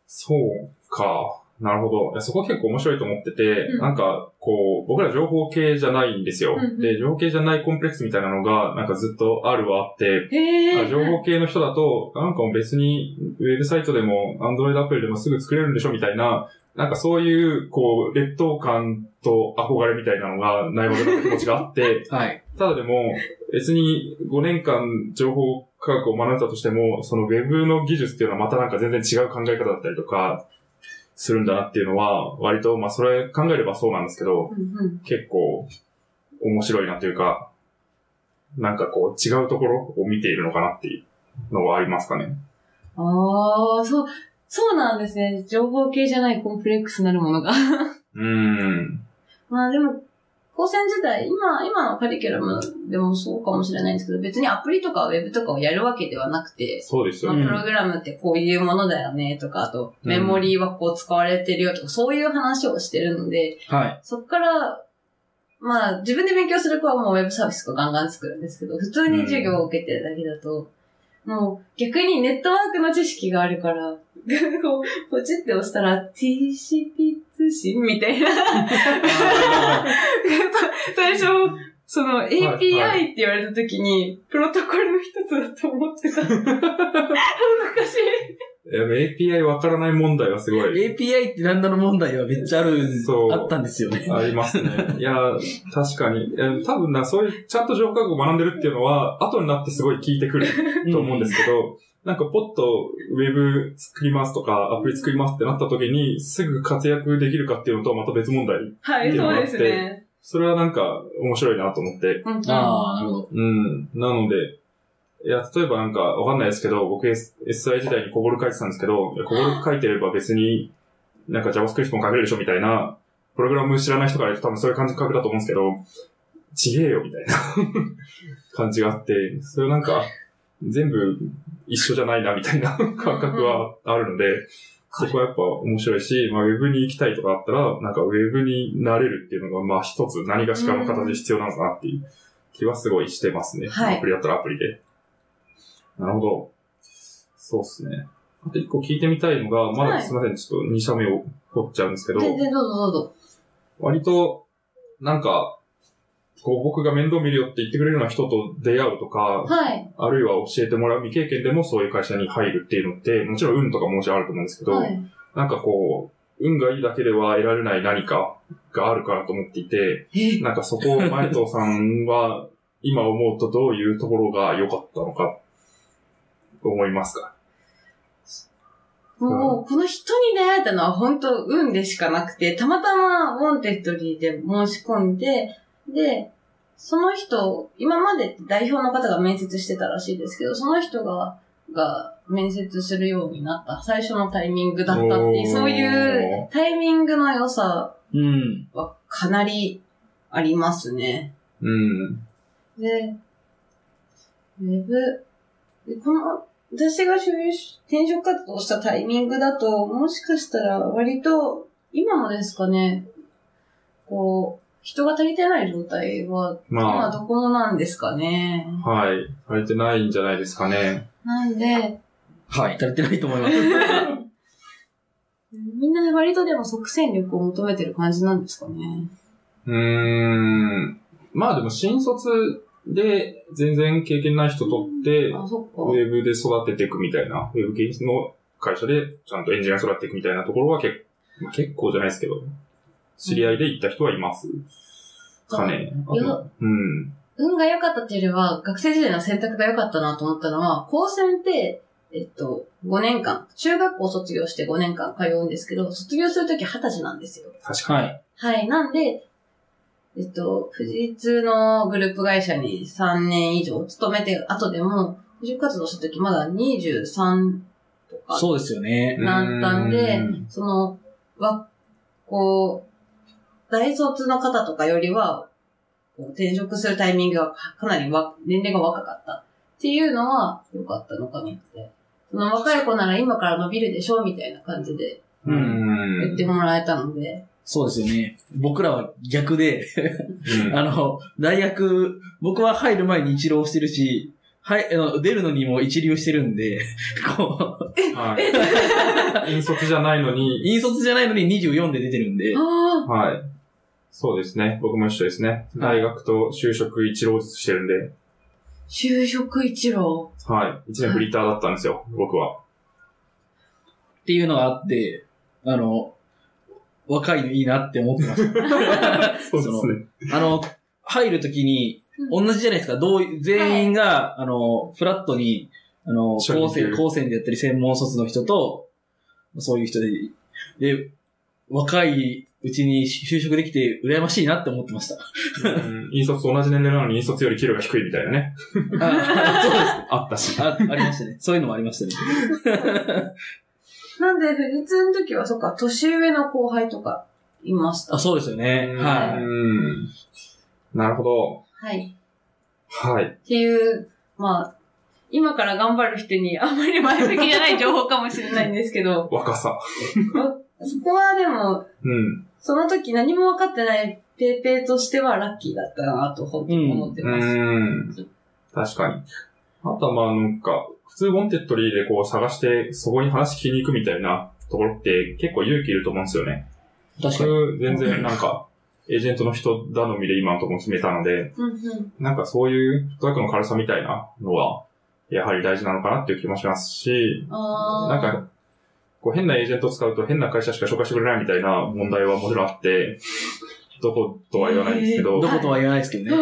そうか。なるほど。いやそこ結構面白いと思ってて、うんなんか、こう、僕ら情報系じゃないんですよ。うんうんで、情報系じゃないコンプレックスみたいなのが、なんかずっとあるはあって、へえ。あ情報系の人だと、なんか別に、ウェブサイトでも、アンドロイドアプリでもすぐ作れるんでしょみたいな、なんかそういう、こう、劣等感と憧れみたいなのがないわけの気持ちがあって、はい。ただでも、別に5年間情報科学を学んだとしても、そのウェブの技術っていうのはまたなんか全然違う考え方だったりとか、するんだなっていうのは、割と、まあそれ考えればそうなんですけど、うんうん結構面白いなというか、なんかこう違うところを見ているのかなっていうのはありますかね。ああ、そう、そうなんですね。情報系じゃないコンプレックスなるものが。うーん。まあでも、高専時代、今、今のカリキュラムでもそうかもしれないんですけど、別にアプリとかウェブとかをやるわけではなくて、まあ、そうですよね。プログラムってこういうものだよねとか、あと、うんメモリーはこう使われてるよとか、そういう話をしてるので、はい。そっから、まあ、自分で勉強する子はもうウェブサービスをガンガン作るんですけど、普通に授業を受けてるだけだと、もう逆にネットワークの知識があるから、こう、ポチって押したら TCP 通信みたいな。最初、その API って言われた時に、プロトコルの一つだと思ってた。恥ずかしい。API わからない問題はすごい API って何だの問題はめっちゃある、そうあったんですよね。ありますね。いや、確かに。え多分な、そういう、ちゃんと情報科学を学んでるっていうのは、後になってすごい聞いてくる と思うんですけど、なんかポッとウェブ作りますとか、アプリ作りますってなった時に、すぐ活躍できるかっていうのとはまた別問題。はい、そうですね。それはなんか面白いなと思って。うんああ、なるほど。うん。なので、いや、例えばなんかわかんないですけど、僕 S- SI 時代にコボル書いてたんですけど、コボル書いてれば別になんか JavaScript も書けるでしょみたいな、プログラム知らない人から言うと多分そういう感覚だと思うんですけど、ちげえよみたいな 感じがあって、それなんか全部一緒じゃないなみたいな感覚はあるので、そこはやっぱ面白いし、まあウェブに行きたいとかあったら、なんかウェブになれるっていうのが、まあ一つ何がしかの形で必要なのかなっていう気はすごいしてますね。はいアプリだったらアプリで。なるほど。そうっすね。あと一個聞いてみたいのが、まはいだすみません、ちょっと2社目を取っちゃうんですけど、全然どうぞどうぞ。割と、なんか、こう僕が面倒見るよって言ってくれるような人と出会うとか、はい。あるいは教えてもらう未経験でもそういう会社に入るっていうのって、もちろん運とかももちろんあると思うんですけど、はい。なんかこう、運がいいだけでは得られない何かがあるからと思っていて、え？なんかそこを前藤さんは今思うとどういうところが良かったのか、思いますか？もう、この人に出会えたのは本当運でしかなくて、たまたま Wantedlyで申し込んで、で、その人、今まで代表の方が面接してたらしいですけど、その人が、が面接するようになった最初のタイミングだったっていう、そういうタイミングの良さうん。はかなりありますね。うん。で、ウェブ、でこの、私が就転職活動したタイミングだと、もしかしたら割と、今もですかね、こう、人が足りてない状態は、今まどこもなんですかね。あ、はい。されてないんじゃないですかね。なんで、はい。足りてないと思います。みんな割とでも即戦力を求めてる感じなんですかね。うーん。まあでも新卒で全然経験ない人とって。ウェブで育てていくみたいな、ウェブ系の会社でちゃんとエンジニア育てていくみたいなところは結,、まあ、結構じゃないですけど、知り合いで行った人はいますかね。うん。運が良かったっていうよりは、学生時代の選択が良かったなと思ったのは、高専って、えっと、5年間、中学校卒業して5年間通うんですけど、卒業するとき20歳なんですよ。確かに。はい。はい。なんで、えっと、富士通のグループ会社に3年以上勤めて後でも、就職活動したときまだ23とかそうですよね。なったんでうんその、わ、こう、大卒の方とかよりは、こう転職するタイミングがかかなりわ年齢が若かったっていうのは良かったのかなって。その若い子なら今から伸びるでしょみたいな感じでう言っん。てもらえたので。そうですよね。僕らは逆で、うん あの、大学、僕は入る前に一浪してるし、はい、あの出るのにも一流してるんで、こう、はい。引率じゃないのに、引率じゃないのに24で出てるんであ、あ。はい。そうですね。僕も一緒ですね。大学と就職一浪ずつしてるんで、就職一郎。はい。一年フリーターだったんですよ、僕は。っていうのがあって、あの、若いのいいなって思ってました。そうですね。あの、入るときに、同じじゃないですか。どうい全員が、あの、フラットに、あの、高専、高専でやったり専門卒の人と、そういう人で、で、若いうちに就職できて羨ましいなって思ってました。うん引率と同じ年齢なのに引率より給料が低いみたいなね。あそうです。あったし。あ、ありましたね。そういうのもありましたね。なんで、富士通の時は、そっか、年上の後輩とかいました。あ、そうですよね。うはい。ん。なるほど。はい。はい。っていう、まあ、今から頑張る人にあんまり前向きじゃない情報かもしれないんですけど、若さ。そこはでも、うん。その時何も分かってないペーペーとしてはラッキーだったなと本当に思ってうます。ん。確かに。あとはまあなんか、普通 Wantedlyでこう探して、そこに話聞きに行くみたいなところって結構勇気いると思うんですよね。確かに。僕、全然なんか、エージェントの人頼みで今のところ決めたので、うんうんなんかそういうフットワークの軽さみたいなのは、やはり大事なのかなっていう気もしますし、なんか、こう変なエージェントを使うと変な会社しか紹介してくれないみたいな問題はもちろんあって、どことは言わないんですけど、どことは言わないですけどね。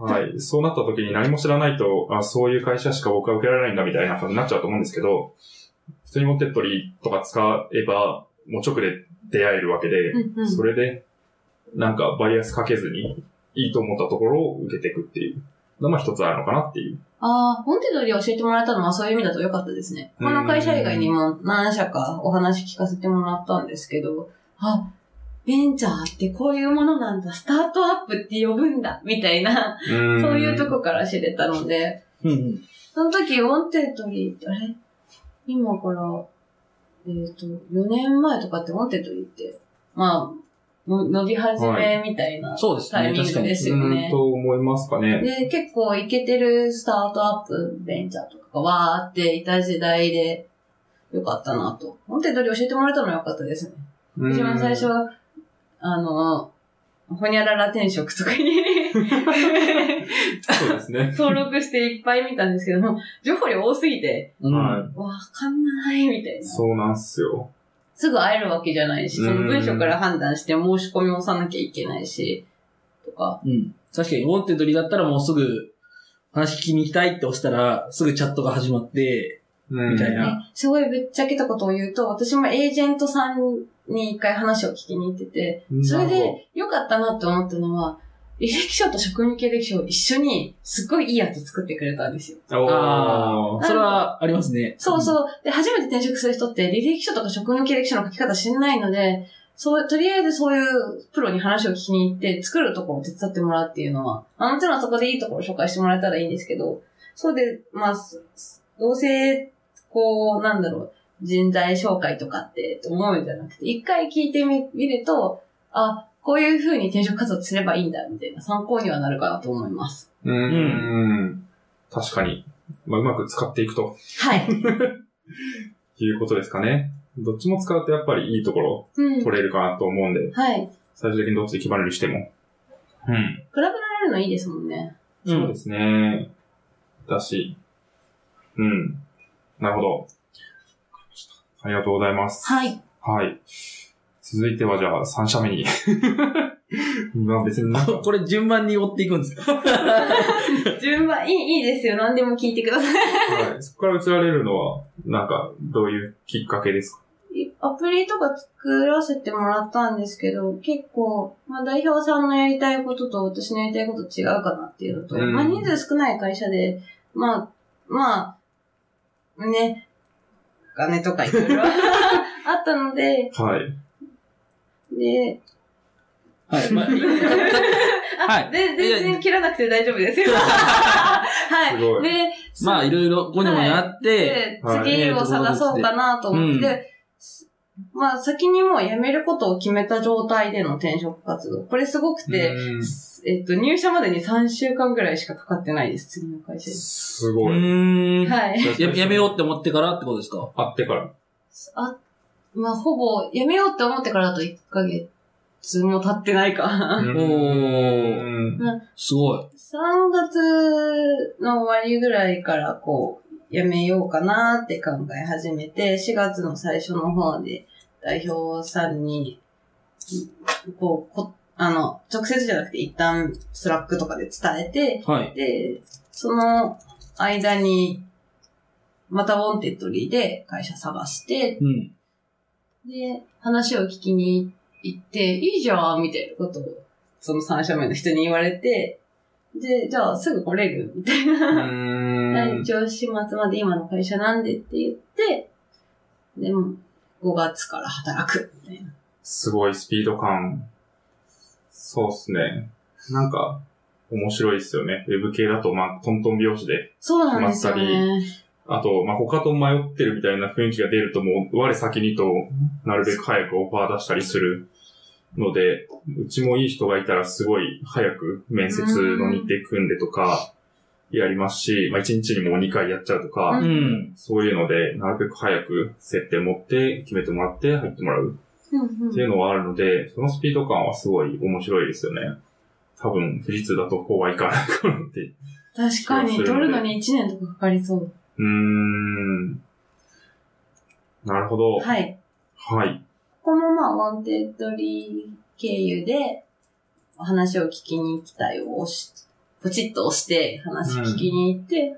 あ はい。そうなった時に何も知らないと、あ、そういう会社しか僕は受けられないんだみたいな感じになっちゃうと思うんですけど、普通にモテットリーとか使えば、もう直で出会えるわけで、ーうんうんそれで、なんかバイアスかけずに、いいと思ったところを受けていくっていうのも一つあるのかなっていう。ああ、モンテドリ教えてもらえたのはそういう意味だと良かったですね。この会社以外にも何社かお話聞かせてもらったんですけど、あ、ベンチャーってこういうものなんだ、スタートアップって呼ぶんだ、みたいな、そういうとこから知れたので。その時、モンテドリー、あれ？今から、えっ、と、4年前とかってモンテドリーって、まあ、の伸び始めみたいなそうですね。タイミン確かに。グですようーんね。と思いますかね。で、結構イケてるスタートアップ、ベンチャーとかがわーっていた時代で、よかったなと。モンテドリ教えてもらえたのはよかったですね。うん一番最初、あの、ほにゃらら転職とかにそうですね。登録していっぱい見たんですけども、情報量多すぎて、うん。はわかんないみたいい。な。そうなんすよ。すぐ会えるわけじゃないし、その文章から判断して申し込みを押さなきゃいけないし、とか。うん。確かに、 Wantedlyだったらもうすぐ話聞きに行きたいって押したら、すぐチャットが始まって、うんみたいなねすごいぶっちゃけたことを言うと、私もエージェントさんに一回話を聞きに行ってて、それで良かったなって思ったのは、履歴書と職務経歴書を一緒にすっごいいいやつ作ってくれたんですよ。ああ、それはありますね。そうそう。で、初めて転職する人って履歴書とか職務経歴書の書き方知らないので、そう、とりあえずそういうプロに話を聞きに行って、作るところを手伝ってもらうっていうのは、あもちろんそこでいいところを紹介してもらえたらいいんですけど、そうで、まあ、すどうせ、こう、なんだろう、人材紹介とかって思うんじゃなくて、一回聞いてみ見ると、あ、こういう風に転職活動すればいいんだ、みたいな参考にはなるかなと思います。うーん。確かに。まあ、うまく使っていくとはい。いうことですかね。どっちも使うとやっぱりいいところうん。取れるかなと思うんで、はい。最終的にどっちで決まるにしても。うん。比べられるのいいですもんね。うんそうですね。だし。うん。なるほど。ありがとうございます。はい。はい。続いてはじゃあ3社目に。まあ別にこれ順番に追っていくんですか 順番、いい、いいですよ。何でも聞いてください。はい。そこから移られるのは、なんか、どういうきっかけですか？アプリとか作らせてもらったんですけど、結構、まあ代表さんのやりたいことと私のやりたいこと違うかなっていうのと、うんまあ人数少ない会社で、まあ、まあ、ね、お金とかいろいろ。あったので、はい。で、はい。まあ、い はい。で、全然切らなくて大丈夫です。よ。はい。すごい。で、まあ、いろいろ、こにもやって、で、はい。次を探そうかなと思って、まあ、先にもう辞めることを決めた状態での転職活動。これすごくて、うんえっと、入社までに3週間くらいしかかかってないです、次の会社に。うすごい。ーん。はい。ややめようって思ってからってことですか？あってから。あ、まあ、ほぼ、辞めようって思ってからだと1ヶ月も経ってないか。うんおすごい。3月の終わりぐらいから、こう、辞めようかなって考え始めて、4月の最初の方で代表さんに、こう、こあの、直接じゃなくて一旦 Slackとかで伝えて、はい。で、その間に、また Wantedlyで会社探して、うん。で、話を聞きに行って、いいじゃんみたいなことを、その3社目の人に言われて、で、じゃあすぐ来れるみたいな。うん一応4月末まで今の会社なんでって言って、でも、5月から働くみたいな。すごいスピード感。そうっすね。なんか、面白いっすよね。ウェブ系だと、まあ、トントン拍子で。そうなんですよね。あと、まあ、他と迷ってるみたいな雰囲気が出ると、もう、我先にと、なるべく早くオファー出したりするので、うちもいい人がいたら、すごい早く面接の日程組んでとか、やりますし、まあ、1日にもう2回やっちゃうとか、ううん。そういうので、なるべく早く設定持って、決めてもらって、入ってもらう。っていうのはあるので、そのスピード感はすごい面白いですよね。多分、富士通だとこうはいかないかなって。確かに、取るのに1年とかかかりそう。うーん。なるほど。はい。はい。ここもまあ、 Wantedly 経由で、話を聞きに行きたいを押し、ポチッと押して話聞きに行って、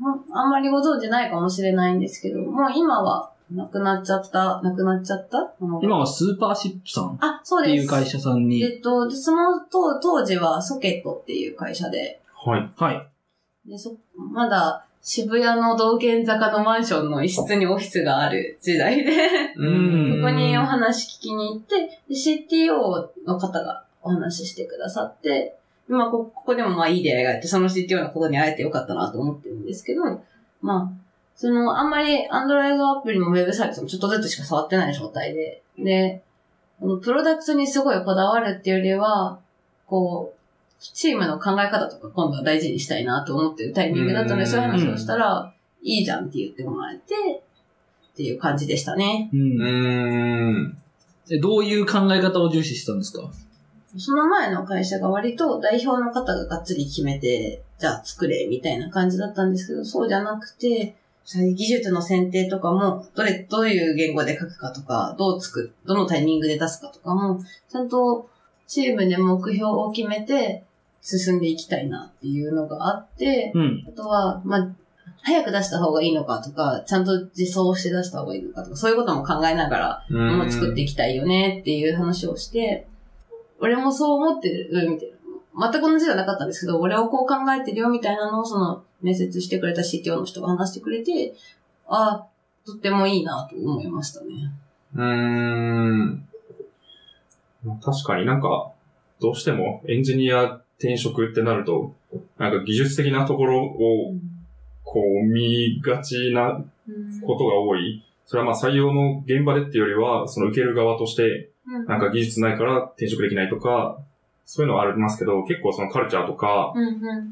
まあんまりご存知ないかもしれないんですけど、もう今は亡くなっちゃった、亡くなっちゃった？今はスーパーシップさんっあ、そうです。ていう会社さんに。えっと、でその当当時はソケットっていう会社で、はい。はい。でそまだ渋谷の道玄坂のマンションの一室にオフィスがある時代で、うんそこにお話聞きに行って、で CTO の方がお話ししてくださって、まあこ、ここでもまあいい出会いがあって、その CTO のことに会えてよかったなと思ってるんですけど、まあ、その、あんまり Android アプリも Web サービスもちょっとずつしか触ってない状態で、で、このプロダクトにすごいこだわるっていうよりは、こう、チームの考え方とか今度は大事にしたいなと思ってるタイミングだったので、うんそういう話をしたら、いいじゃんって言ってもらえて、っていう感じでしたね。う。うんーん。でどういう考え方を重視してたんですか？その前の会社が割と代表の方ががっつり決めて、じゃあ作れ、みたいな感じだったんですけど、そうじゃなくて、技術の選定とかも、どれ、どういう言語で書くかとか、どう作る、どのタイミングで出すかとかも、ちゃんとチームで目標を決めて進んでいきたいなっていうのがあって、うん。あとは、まあ、早く出した方がいいのかとか、ちゃんと実装して出した方がいいのかとか、そういうことも考えながら、ものを作っていきたいよねっていう話をして、俺もそう思ってるみたいな。全く同じじゃなかったんですけど、俺をこう考えてるよみたいなのをその面接してくれた CTO の人が話してくれて、ああ、とってもいいなと思いましたね。うーん。まあ確かになんか、どうしてもエンジニア転職ってなると、なんか技術的なところをこう見がちなことが多い。それはまあ採用の現場でっていうよりは、その受ける側として、うんなんか技術ないから転職できないとか、そういうのはありますけど、結構そのカルチャーとか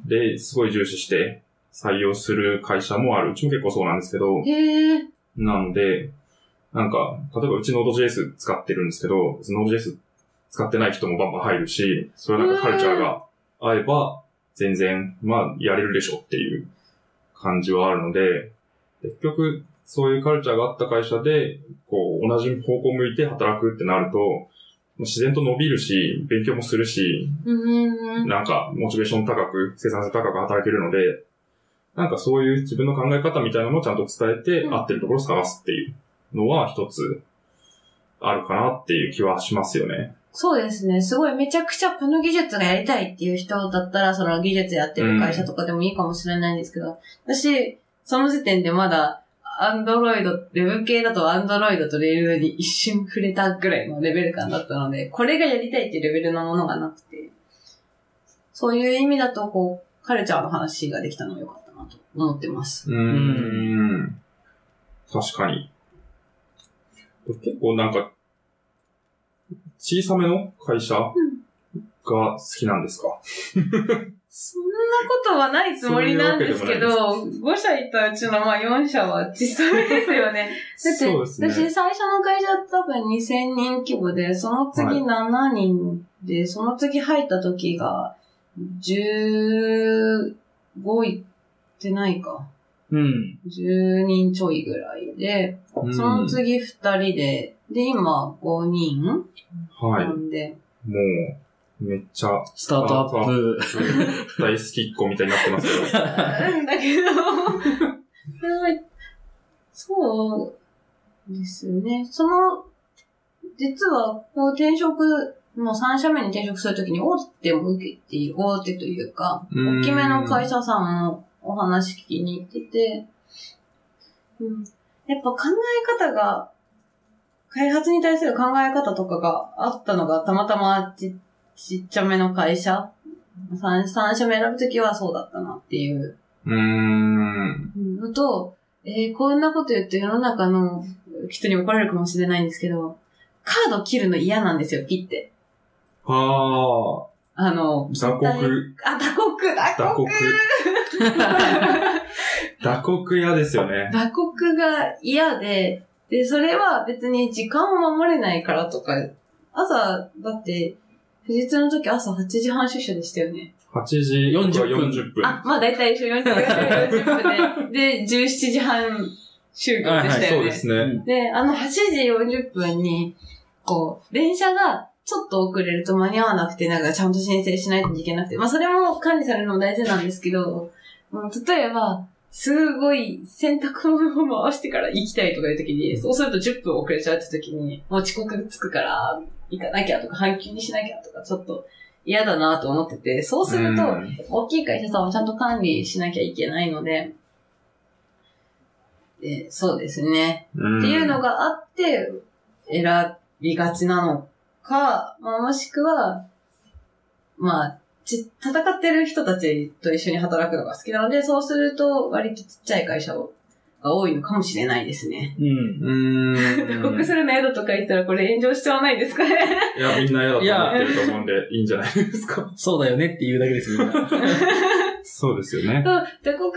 ですごい重視して採用する会社もある。うちも結構そうなんですけど。なので、なんか、例えばうち Node.js 使ってるんですけど、Node.js 使ってない人もバンバン入るし、そういうなんかカルチャーが合えば、全然、まあ、やれるでしょっていう感じはあるので、結局、そういうカルチャーがあった会社で、こう、同じ方向向いて働くってなると、自然と伸びるし、勉強もするし、うんうんうん。なんか、モチベーション高く、生産性高く働けるので、なんかそういう自分の考え方みたいなのをちゃんと伝えて、うん合ってるところを探すっていうのは一つあるかなっていう気はしますよね。そうですね。すごいめちゃくちゃこの技術がやりたいっていう人だったら、その技術やってる会社とかでもいいかもしれないんですけど、私、その時点でまだ、アンドロイド、レブ系だとアンドロイドとレールに一瞬触れたぐらいのレベル感だったので、これがやりたいっていうレベルのものがなくて、そういう意味だと、こう、カルチャーの話ができたのは良かったなと思ってます。うん。確かに。結構なんか、小さめの会社が好きなんですか、そんなことはないつもりなんですけど、5社いたうちのまあ4社は小さめですよね。だって、そうですね。私最初の会社多分2000人規模で、その次7人で、その次入った時が15いってないか。うん。10人ちょいぐらいで、うんその次2人で、で、今5人はい。もなんで、う、めっちゃ、スタートアップ。大好きっ子みたいになってますけど。うんだけど、はいそうですね。その、実は、こう転職、もう3社目に転職するときに大手も受けている、大手というか、うん大きめの会社さんもお話聞きに行ってて、うん、やっぱ考え方が、開発に対する考え方とかがあったのがたまたまちちっちゃめの会社、3, 三社目選ぶときはそうだったなっていううーん。のと、えー、こんなこと言って世の中の人に怒られるかもしれないんですけど、カード切るの嫌なんですよ、ピって。はあの、あ、打刻、あ、打刻、打打刻刻。打刻嫌ですよね。打刻が嫌で、で、それは別に時間を守れないからとか、朝、だって、富士通の時朝8時半出社でしたよね。8時40分40分。あ、まあ大体一緒40分40分 で、で、17時半集合でしたよね。そうですね。で、あの8時40分に、こう、電車がちょっと遅れると間に合わなくて、なんかちゃんと申請しないといけなくて、まあそれも管理されるのも大事なんですけど、もう例えば、すごい洗濯物を回してから行きたいとかいう時に、そうすると10分遅れちゃうって時に、もう遅刻つくから、行かなきゃとか、半休にしなきゃとか、ちょっと嫌だなと思ってて、そうすると、うん大きい会社さんはちゃんと管理しなきゃいけないので、でそうですね。うんっていうのがあって、選びがちなのか、まあ、もしくは、まあ、ち戦ってる人たちと一緒に働くのが好きなので、そうすると割とちっちゃい会社が多いのかもしれないですね。うん。うーん。報 告するの嫌だとか言ったらこれ炎上しちゃわないですかねいや、みんな嫌だと思ってると思うんで、いいんじゃないですか？そうだよねって言うだけです、みんな。そうですよね。打刻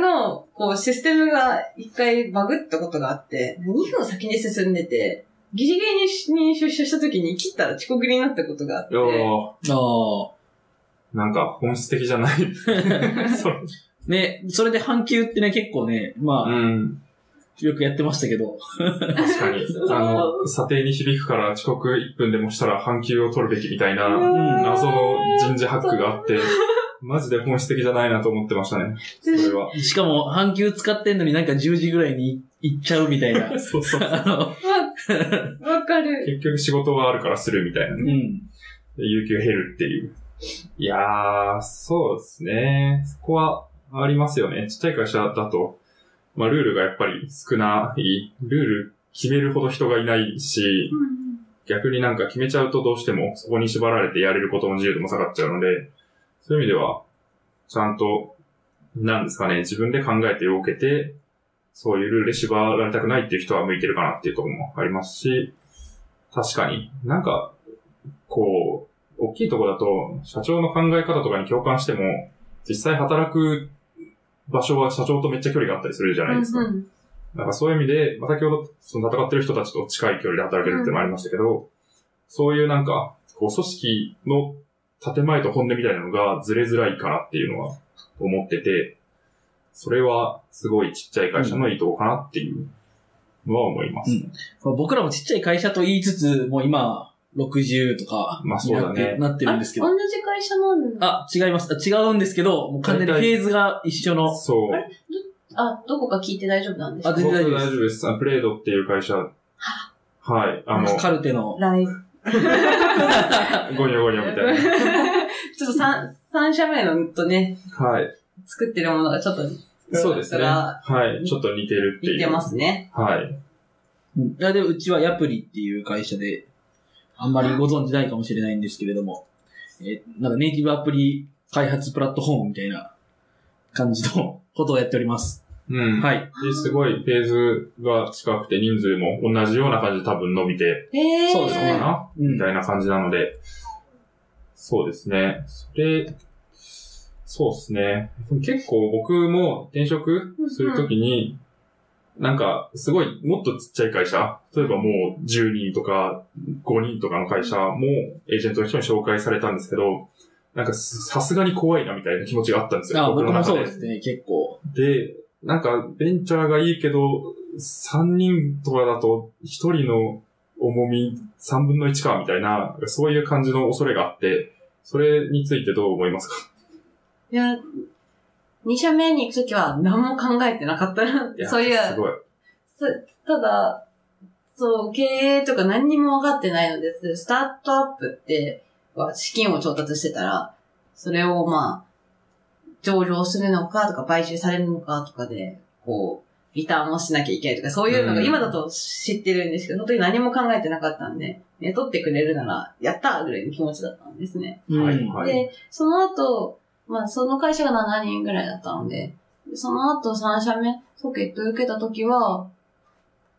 のこうシステムが一回バグったことがあって、2分先に進んでて、ギリギリに出社した時に切ったら遅刻になったことがあってああ。なんか本質的じゃない。そう。ね、それで半休ってね、結構ね、まあ、うん。よくやってましたけど。確かに。あの、査定に響くから遅刻1分でもしたら半休を取るべきみたいなうん謎の人事ハックがあって、マジで本質的じゃないなと思ってましたね。それは。しかも、半休使ってんのになんか10時ぐらいに行っちゃうみたいな。そうそう。あの、わかる。結局仕事があるからするみたいなね。うん。で有給減るっていう。いやー、そうですね。そこはありますよね。ちっちゃい会社だと、まあルールがやっぱり少ない。ルール決めるほど人がいないし、逆になんか決めちゃうとどうしてもそこに縛られてやれることの自由度も下がっちゃうので、そういう意味では、ちゃんと、なんですかね、自分で考えて動けて、そういうルールで縛られたくないっていう人は向いてるかなっていうところもありますし、確かになんか、こう、大きいとこだと、社長の考え方とかに共感しても、実際働く場所は社長とめっちゃ距離があったりするじゃないですか。うんうんなんかそういう意味で、まあ、先ほどその戦ってる人たちと近い距離で働けるっていうのもありましたけど、そういうなんか、こう組織の建前と本音みたいなのがずれづらいからっていうのは思ってて、それはすごいちっちゃい会社の意図かなっていうのは思います。うん僕らもちっちゃい会社と言いつつ、もう今、60とかまあそうだねになって,、なってるんですけど。あ同じ会社なんだ。あ、違います。あ違うんですけど、もう完全にフェーズが一緒の。そう。あれ？あ、どこか聞いて大丈夫なんですか？あ全然僕大丈夫です大丈夫です。あプレードっていう会社。はい。あの、カルテの。ライブ。ゴニョゴニョみたいな。ちょっと三、三社目のとね、はい。作ってるものがちょっと、そうですね。はい。ちょっと似てるっていう。似てますね。はい。うんいや、でもうちはヤプリっていう会社で、あんまりご存知ないかもしれないんですけれども、えーなんかネイティブアプリ開発プラットフォームみたいな感じのことをやっております。うん。はい。で、すごい、フェーズが近くて人数も同じような感じで多分伸びて。そうですねみたいな感じなので、そうですね。それ、そうですね。結構僕も転職するときに、なんか、すごい、もっとちっちゃい会社、例えばもう10人とか5人とかの会社もエージェントの人に紹介されたんですけど、なんかすさすがに怖いなみたいな気持ちがあったんですよ。あ僕もの中そうですね、結構。で、なんか、ベンチャーがいいけど、3人とかだと、1人の重み3分の1か、みたいな、そういう感じの恐れがあって、それについてどう思いますか？いや、2社目に行くときは何も考えてなかったなって、そういう、すごい。すただ、そう、経営とか何にも分かってないのです。スタートアップって、は資金を調達してたら、それをまあ、上場するのかとか、買収されるのかとかで、こう、リターンをしなきゃいけないとか、そういうのがうん今だと知ってるんですけど、本当に何も考えてなかったんで、雇ってくれるなら、やったーぐらいの気持ちだったんですね。はい。で、その後、まあ、その会社が7人ぐらいだったので、その後3社目、ソケット受けた時は、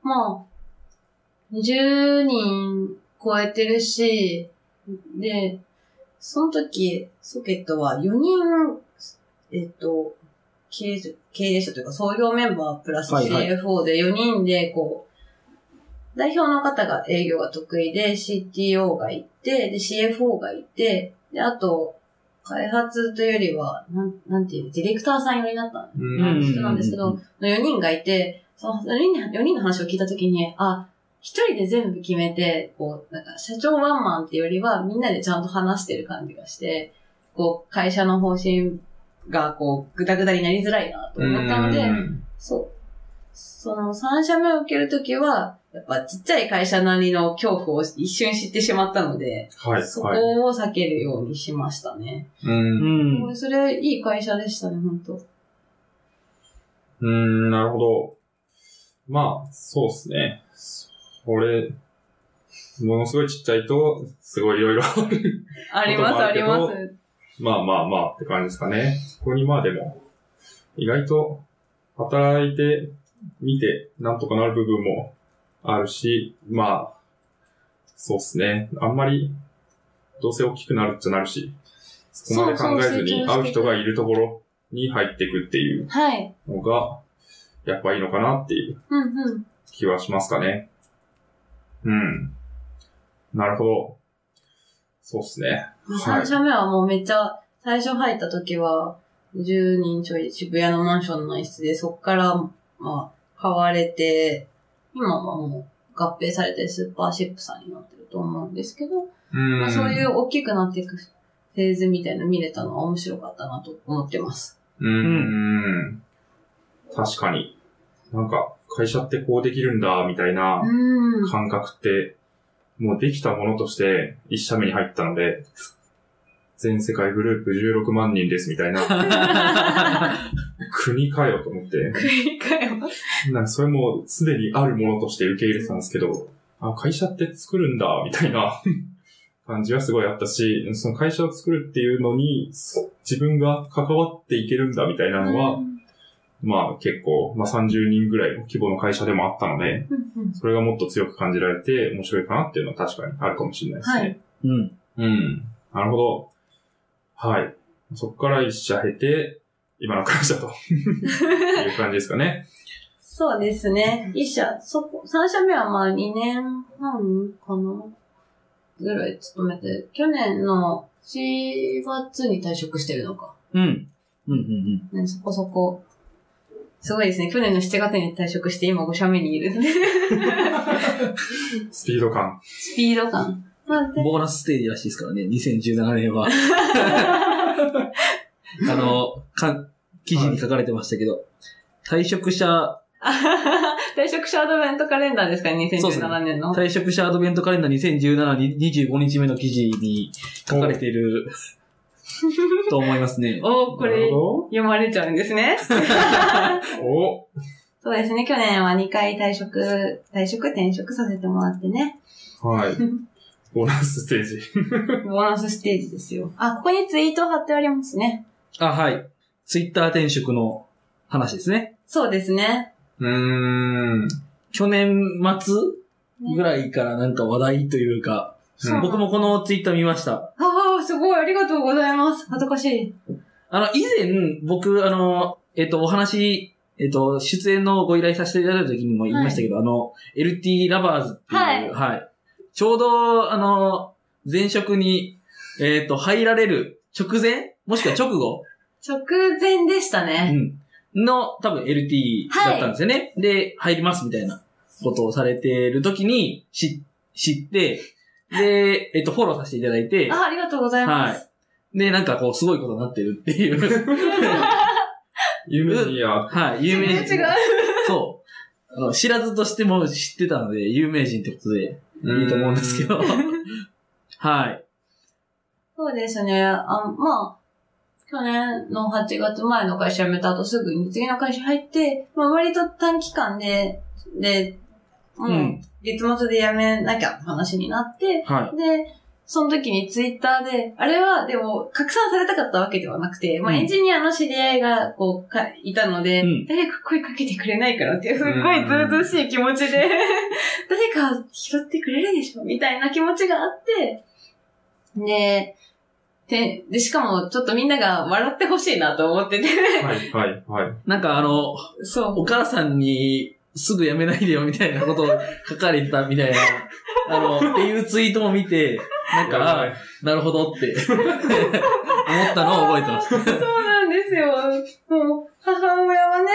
まあ、10人超えてるし、で、その時、ソケットは4人、えっと、経営者経営者というか創業メンバープラス CFO で4人で、こう、代表の方が営業が得意で、CTO がいて、で、CFO がいて、で、あと、開発というよりは、なん、なんていうの、ディレクターさん寄りになった。うん。人なんですけど、の4人がいて、その4人4人の話を聞いたときに、あ、一人で全部決めて、こう、なんか、社長ワンマンっていうよりは、みんなでちゃんと話してる感じがして、こう、会社の方針が、こう、ぐだぐだになりづらいなと思ったので、うん。そう。その3社目を受けるときは、やっぱちっちゃい会社なりの恐怖を一瞬知ってしまったので、はい、そこはい。を避けるようにしましたね。う。うんん。それ、いい会社でしたね、本当うん、なるほど。まあ、そうですね。これ、ものすごいちっちゃいと、すごいいろいろある。あります、あります。まあまあまあって感じですかね。ここにまあでも、意外と働いてみてなんとかなる部分もあるし、まあ、そうですね。あんまり、どうせ大きくなるっちゃなるし、そこまで考えずに会う人がいるところに入っていくっていうはい。のが、やっぱいいのかなっていう。気はしますかね。うん。なるほど。そうですね。はい3社目はもうめっちゃ、最初入った時は、10人ちょい渋谷のマンションの一室で、そっから、まあ、買われて、今はもう合併されてスーパーシップさんになってると思うんですけど、うん。まあ、そういう大きくなっていくフェーズみたいなの見れたのは面白かったなと思ってます。うーん。確かに。なんか、会社ってこうできるんだ、みたいなうん。感覚って、もうできたものとして一社目に入ったので、全世界グループ16万人ですみたいな、国かよと思って、繰り返は。なんかそれもすでにあるものとして受け入れてたんですけど、あ、会社って作るんだ、みたいな感じはすごいあったし、その会社を作るっていうのに、そ自分が関わっていけるんだ、みたいなのは、まあ結構、まあ30人ぐらいの規模の会社でもあったので、うんうんそれがもっと強く感じられて面白いかなっていうのは確かにあるかもしれないですね。うん。うん。なるほど。はい。そこから一社経て、今の会社と いう感じですかね。そうですね。一社、そこ、三社目はまあ2年半かなぐらい勤めて、去年の4月に退職してるのか。うん。うん。うん。ね、そこそこ。すごいですね。去年の7月に退職して今5社目にいる。スピード感。スピード感。まあ、でボーナスステージらしいですからね、2017年は。あの、か、記事に書かれてましたけど、退職者、退職者アドベントカレンダーですかね、そうですね2017年の。退職者アドベントカレンダー2017に25日目の記事に書かれている と思いますね。おーこれ読まれちゃうんですね。ど。おそうですね、去年は2回退職、退職転職させてもらってね。はい。ボーナスステージ。ボーナスステージですよ。あ、ここにツイート貼ってありますね。あ、はい。ツイッター転職の話ですね。そうですね。うーん。去年末ぐらいからなんか話題というか、そう僕もこのツイッター見ました。ああ、すごい、ありがとうございます。恥ずかしい。あの、以前、僕、あの、えっと、お話、えっと、出演のご依頼させていただいた時にも言いましたけど、あの、LT ラバーズっていう、はいちょうど、あの、前職に、えっと、入られる直前？もしくは直後？直前でしたうね。ん。の、多分 LT だったんですよね。で、入りますみたいなことをされてる時に知知って、で、えっと、フォローさせていただいて、あ、ありがとうございます。で、なんかこう、すごいことになってるっていう。有名人や。はい、有名人。違う。そう。あの、知らずとしても知ってたので、有名人ってことでいいと思うんですけど。はい。そうですね。あまあ、去年の8月前の会社辞めた後すぐに次の会社入って、まあ割と短期間で、で、もう、うん月末で辞めなきゃって話になって、はで、その時にツイッターで、あれはでも拡散されたかったわけではなくて、まあうんエンジニアの知り合いがこうかいたので、うん誰か声かけてくれないかなっていうすっごいずうずうしい気持ちで、誰か拾ってくれるでしょみたいな気持ちがあって、で、で、で、しかもちょっとみんなが笑ってほしいなと思ってて、はい、はい、はい。い。なんかあの、そう。お母さんにすぐ辞めないでよみたいなことを書かれてたみたいな、あの、っていうツイートも見て、なんか、なるほどって思ったのを覚えてます。そうなんですよ。もう、母親はね、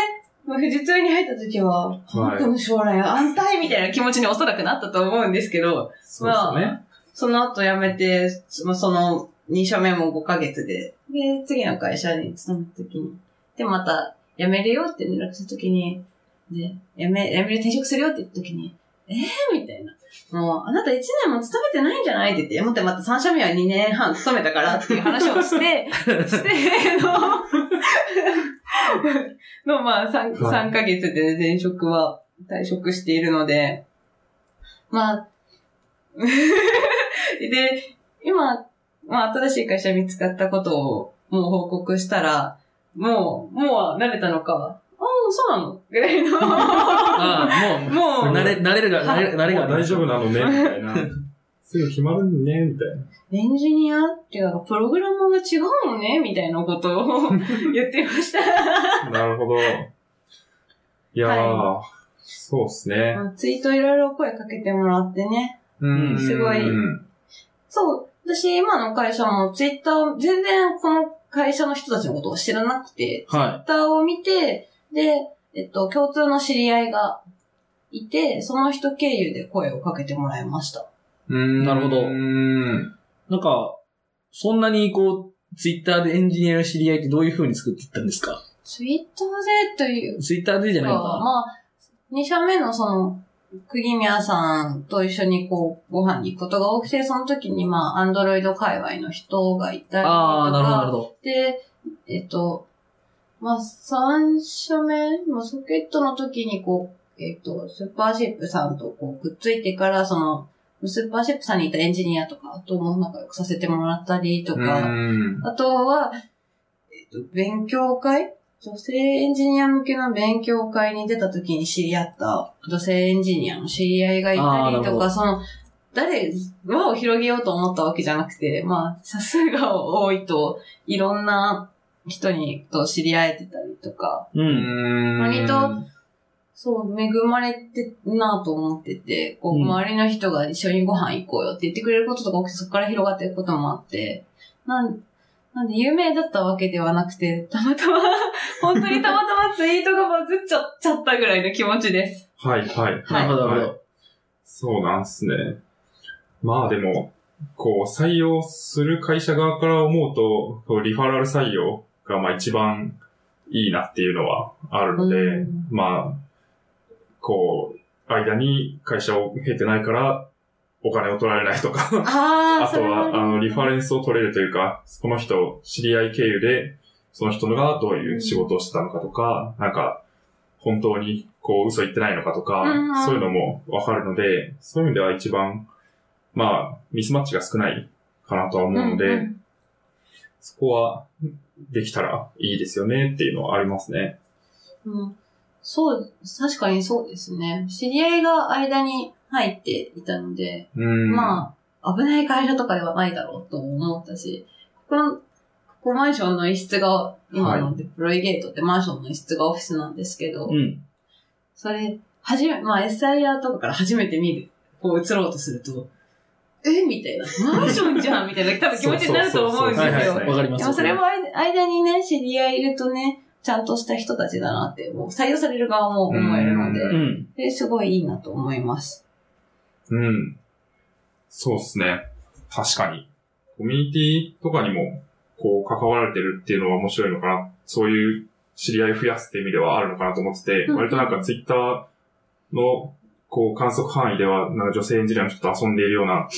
もう富士通に入った時は、この将来安泰みたいな気持ちにおそらくなったと思うんですけど、そうですよね。その後辞めて、そのその2社目も5ヶ月で、で、次の会社に勤めた時に、で、また辞めるよって連絡した時に、で、辞め、辞める転職するよって言った時に、えーみたいな。もう、あなた1年も勤めてないんじゃないって言って、待ってまた3社目は2年半勤めたからっていう話をして、して、の、の、まあ、3、はい3ヶ月で前職は退職しているので、まあ、で、今、まあ、新しい会社見つかったことをもう報告したら、もう、もう慣れたのか、そうなの？ぐらいの。ああ、もう、もう、慣れ、慣れるが、慣れ、慣れが。大丈夫なのね、みたいな。すぐ決まるね、みたいな。エンジニアっていうか、プログラマーが違うのねみたいなことを 言ってました。なるほど。いやー、はそうっすね。まあツイートいろいろ声かけてもらってね。うんすごいうんそう、私今の会社もツイッターを、全然この会社の人たちのことを知らなくて、ツイはッターを見て、で、えっと、共通の知り合いがいて、その人経由で声をかけてもらいました。うんなるほどうん。い。なんか、そんなにこう、ツイッターでエンジニアの知り合いってどういう風に作っていったんですか？ツイッターでというツイッターでじゃないのかまあ、二社目のその、釘宮さんと一緒にこう、ご飯に行くことが多くて、その時にまあ、アンドロイド界隈の人がいたりとああ、なるほど、なるか、ほど。で、えっと、まあ、三社目、まあ、ソケットの時にこう、えっと、スーパーシップさんとこう、くっついてから、その、スーパーシップさんにいたエンジニアとかとも仲良くさせてもらったりとか、うん。あとは、えっと、勉強会？女性エンジニア向けの勉強会に出た時に知り合った女性エンジニアの知り合いがいたりとか、その、誰、輪を広げようと思ったわけじゃなくて、まあ、差数が多いと、いろんな人にと知り合えてたりとか、う。うんん。割とそう、恵まれてんなと思ってて、こう、うん周りの人が一緒にご飯行こうよって言ってくれることとか起きて、そこから広がっていくこともあって、なん、なんで有名だったわけではなくて、たまたま、本当にたまたまツイートがバズっちゃちゃったぐらいの気持ちです。はい、はい。なるほど、なるほはいど。そうなんすね。まあでも、こう、採用する会社側から思うと、こうリファラル採用がまあ一番いいなっていうのはあるので、うん。まあ、こう、間に会社を経てないから、お金を取られないとか、ああとは、あの、リファレンスを取れるというか、この人、知り合い経由で、その人がどういう仕事をしてたのかとか、なんか、本当に、こう、嘘言ってないのかとか、うん。そういうのもわかるので、そういう意味では一番、まあ、ミスマッチが少ないかなとは思うので、うんうんそこはできたらいいですよねっていうのはありますね。うんそう、確かにそうですね。知り合いが間に入っていたので、うん。まあ、危ない会社とかではないだろうと思ったし、この、ここマンションの一室が、今のデプロイゲートってマンションの一室がオフィスなんですけど、うん。それ、はじめ、まあ SIR とかから初めて見る、こう映ろうとすると、えみたいな。マンションじゃんみたいな、多分気持ちになると思うんですよ。わかります。でもそれも間間にね、知り合いいるとね、ちゃんとした人たちだなって、もう採用される側も思えるので、うん。ですごいいいなと思います。うん。そうですね。確かに。コミュニティとかにも、こう、関わられてるっていうのは面白いのかな。そういう知り合い増やすって意味ではあるのかなと思ってて、うん割となんかツイッターの、こう、観測範囲では、なんか女性エンジニアの人と遊んでいるような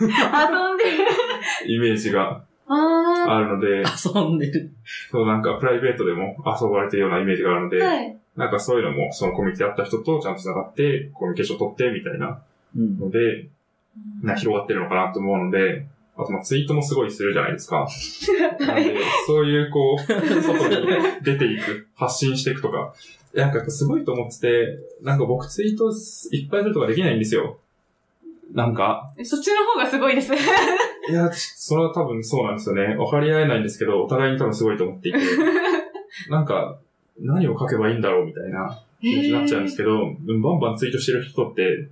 遊んでる。イメージがああるので、遊んでる。そうなんかプライベートでも遊ばれてるようなイメージがあるので、ー。はい。なんかそういうのも、そのコミュニティで会った人とちゃんと繋がって、コミュニケーションを取って、みたいなうん。ので、な、広がってるのかなと思うので、あとまあツイートもすごいするじゃないですか。なんで、そういうこう、外に出ていく、発信していくとか、なんかすごいと思ってて、なんか僕ツイートいっぱいするとかできないんですよ。なんか、そっちの方がすごいです。いや、ちそれは多分そうなんですよね。分かり合えないんですけど、お互いに多分すごいと思っていて、なんか、何を書けばいいんだろうみたいな気持ちになっちゃうんですけど、バンバンツイートしてる人って、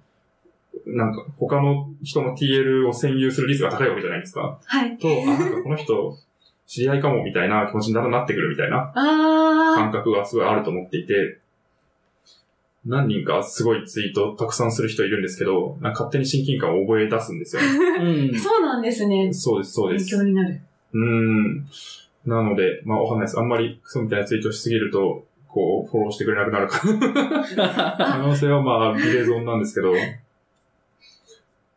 なんか他の人の TL を占有する率が高いわけじゃないですか。はい。と、あ、なんかこの人、知り合いかもみたいな気持ちにだんだんなってくるみたいなあ感覚がすごいあると思っていて、何人かすごいツイートたくさんする人いるんですけど、なんか勝手に親近感を覚え出すんですよね。うんー。。そうなんですね。そうです、そうで勉す。強になる。うーん。なので、まあわかんないです。あんまりクソみたいなツイートしすぎると、こう、フォローしてくれなくなるか。可能性はまあ、ビレゾンなんですけど。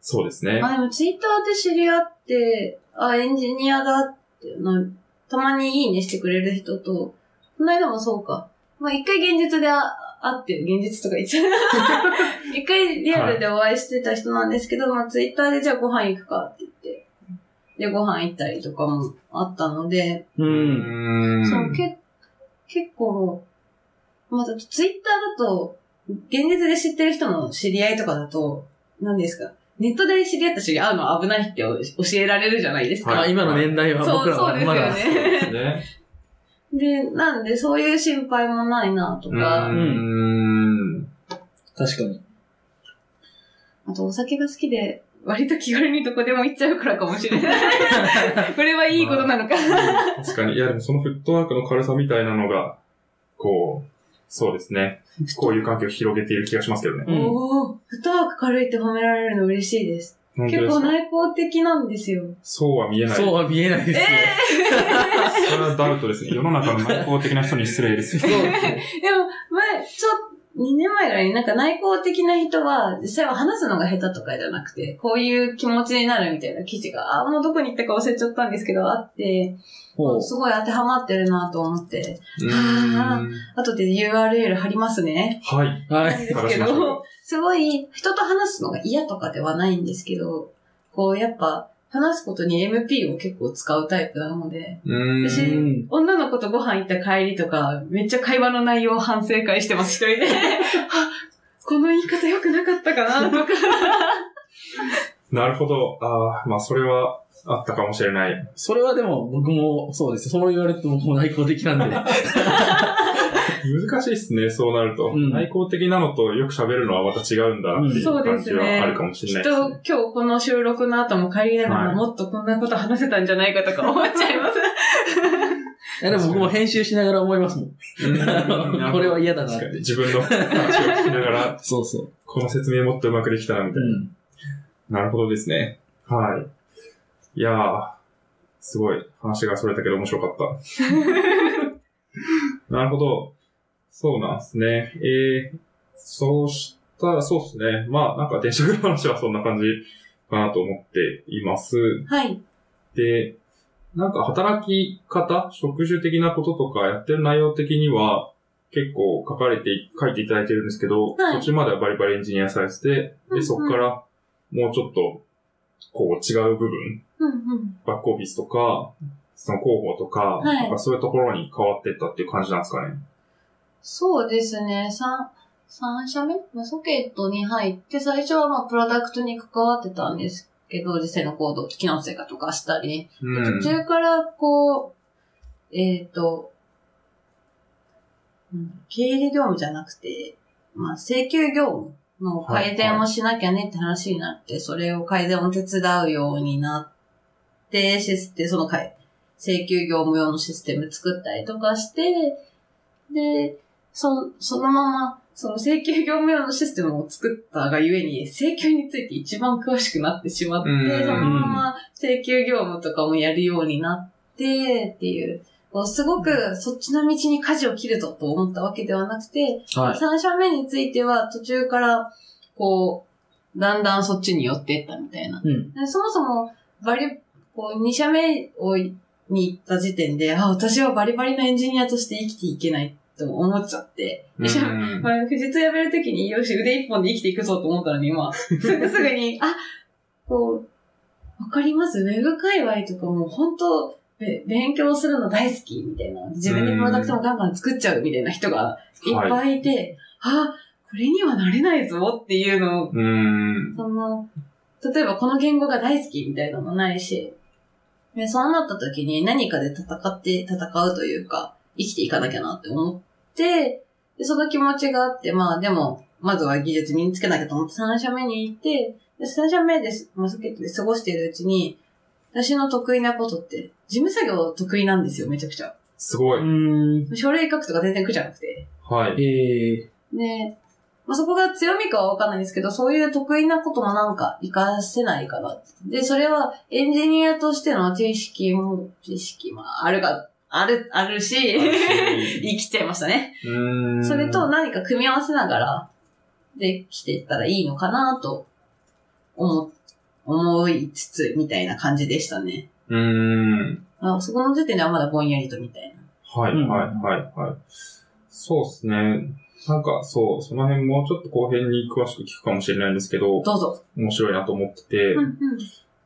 そうですね。あ、でもツイッターで知り合って、あ、エンジニアだってな、たまにいいねしてくれる人と、この間もそうか。まあ一回現実であ会ってる、現実とか言っちゃう。一回リアルでお会いしてた人なんですけど、まあツイッターでじゃあご飯行くかって言って、でご飯行ったりとかもあったので、う。うんん。そう、け、結構、まあ、ツイッターだと、現実で知ってる人の知り合いとかだと、何ですか？ネットで知り合った人に会うのは危ないって教えられるじゃないですか。はいあ今の年代はそう、僕らそうですよはまだ。そうですね。ね。で、なんで、そういう心配もないなとか、うーん。確かに。あとお酒が好きで、割と気軽にどこでも行っちゃうからかもしれない。これはいいことなのか。確かに。いや、でもそのフットワークの軽さみたいなのが、こう、そうですね。こういう関係を広げている気がしますけどね。うんおー、フットワーク軽いって褒められるの嬉しいです。結構内向的なんですよ。そうは見えない。そうは見えないですね。それはダウトですね。世の中の内向的な人に失礼ですよ。そうですね。でも、前、ちょ、2年前ぐらいになんか内向的な人は、実際は話すのが下手とかじゃなくて、こういう気持ちになるみたいな記事が、あ、もうどこに行ったか忘れちゃったんですけど、あって、すごい当てはまってるなと思って、うーん。後で URL 貼りますね。はい。はい。ですけど、すごい人と話すのが嫌とかではないんですけど、こうやっぱ話すことに MP を結構使うタイプなので、うー私。女の子とご飯行った帰りとか、めっちゃ会話の内容を反省会してます、一人で。あ、この言い方良くなかったかな、とか。なるほど。ああ、まあそれはあったかもしれない。それはでも僕もそうです。そう言われると僕も内向的なんで。難しいっすね、そうなると。うん内向的なのとよく喋るのはまた違うんだなっていそうう感じですねはあるかもしきっれないです、とね。今日この収録の後も帰りながら、はいもっとこんなこと話せたんじゃないかとか思っちゃいます。いやでも僕も編集しながら思いますもん。うん これは嫌だな。自分の話を聞きながら、そうそこの説明もっとうまくできたな、みたう。いうな。ん。なるほどですね。はい。いやー、すごい話がそれたけど面白かった。なるほど。そうなんですね。えー、そうしたら、そうですね。まあ、なんか転職の話はそんな感じかなと思っています。はい。で、なんか働き方、職種的なこととかやってる内容的には結構書かれて、書いていただいてるんですけど、はい途中まではバリバリエンジニアされてて、で、そこからもうちょっと、こう違う部分、うんうん。バックオフィスとか、その広報とか、はいなんかそういうところに変わっていったっていう感じなんですかね？そうですね。三、三社目？まあソケットに入って、最初はまあプロダクトに関わってたんですけど、実際のコード、機能追加とかしたり、うん。途中からこう、えっ、と、うん経理業務じゃなくて、まあ請求業務の改善をしなきゃねって話になって、それを改善を手伝うようになって、システその請求業務用のシステム作ったりとかして、で、そ、そのまま、その請求業務用のシステムを作ったがゆえに、請求について一番詳しくなってしまって、うん。そのまま請求業務とかもやるようになって、っていう、こうすごくそっちの道に舵を切るぞと思ったわけではなくて、はい。三社目については途中から、こう、だんだんそっちに寄っていったみたいな。うん。でそもそも、バリ、こう、二社目をに行った時点で、あ、私はバリバリのエンジニアとして生きていけないと思っちゃって、うん まあ、富士通辞めるときに、よし、腕一本で生きていくぞと思ったのに、まあ、すぐすぐに、あ、こう、わかります？ウェブ界隈とかも本当、べ勉強するの大好きみたいな。自分でプロダクトもガンガン作っちゃうみたいな人がいっぱいいて、あ、これにはなれないぞっていうのを、うん。その、例えばこの言語が大好きみたいなのもないし、でそうなった時に何かで戦って、戦うというか、生きていかなきゃなって思って、でその気持ちがあって、まあでも、まずは技術身につけなきゃと思って3社目に行って、で3社目です、まあ、ソケットで過ごしているうちに、私の得意なことって、事務作業得意なんですよ、めちゃくちゃ。すごい。うん。書類書くとか全然苦じゃなくて。はい。えー、で、まあ、そこが強みかはわかんないんですけど、そういう得意なこともなんか活かせないかな。で、それはエンジニアとしての知識も、知識、まあ、あるが、ある、あるし、生きちゃいましたね。うん。それと何か組み合わせながら、できていったらいいのかなと、思、思いつつ、みたいな感じでしたね。うん。あそこの時点ではまだぼんやりとみたいな。はい、うんはい、はい、はい。そうですね。なんか、そう、その辺もうちょっと後編に詳しく聞くかもしれないんですけど、どうぞ。面白いなと思ってて、うんうん。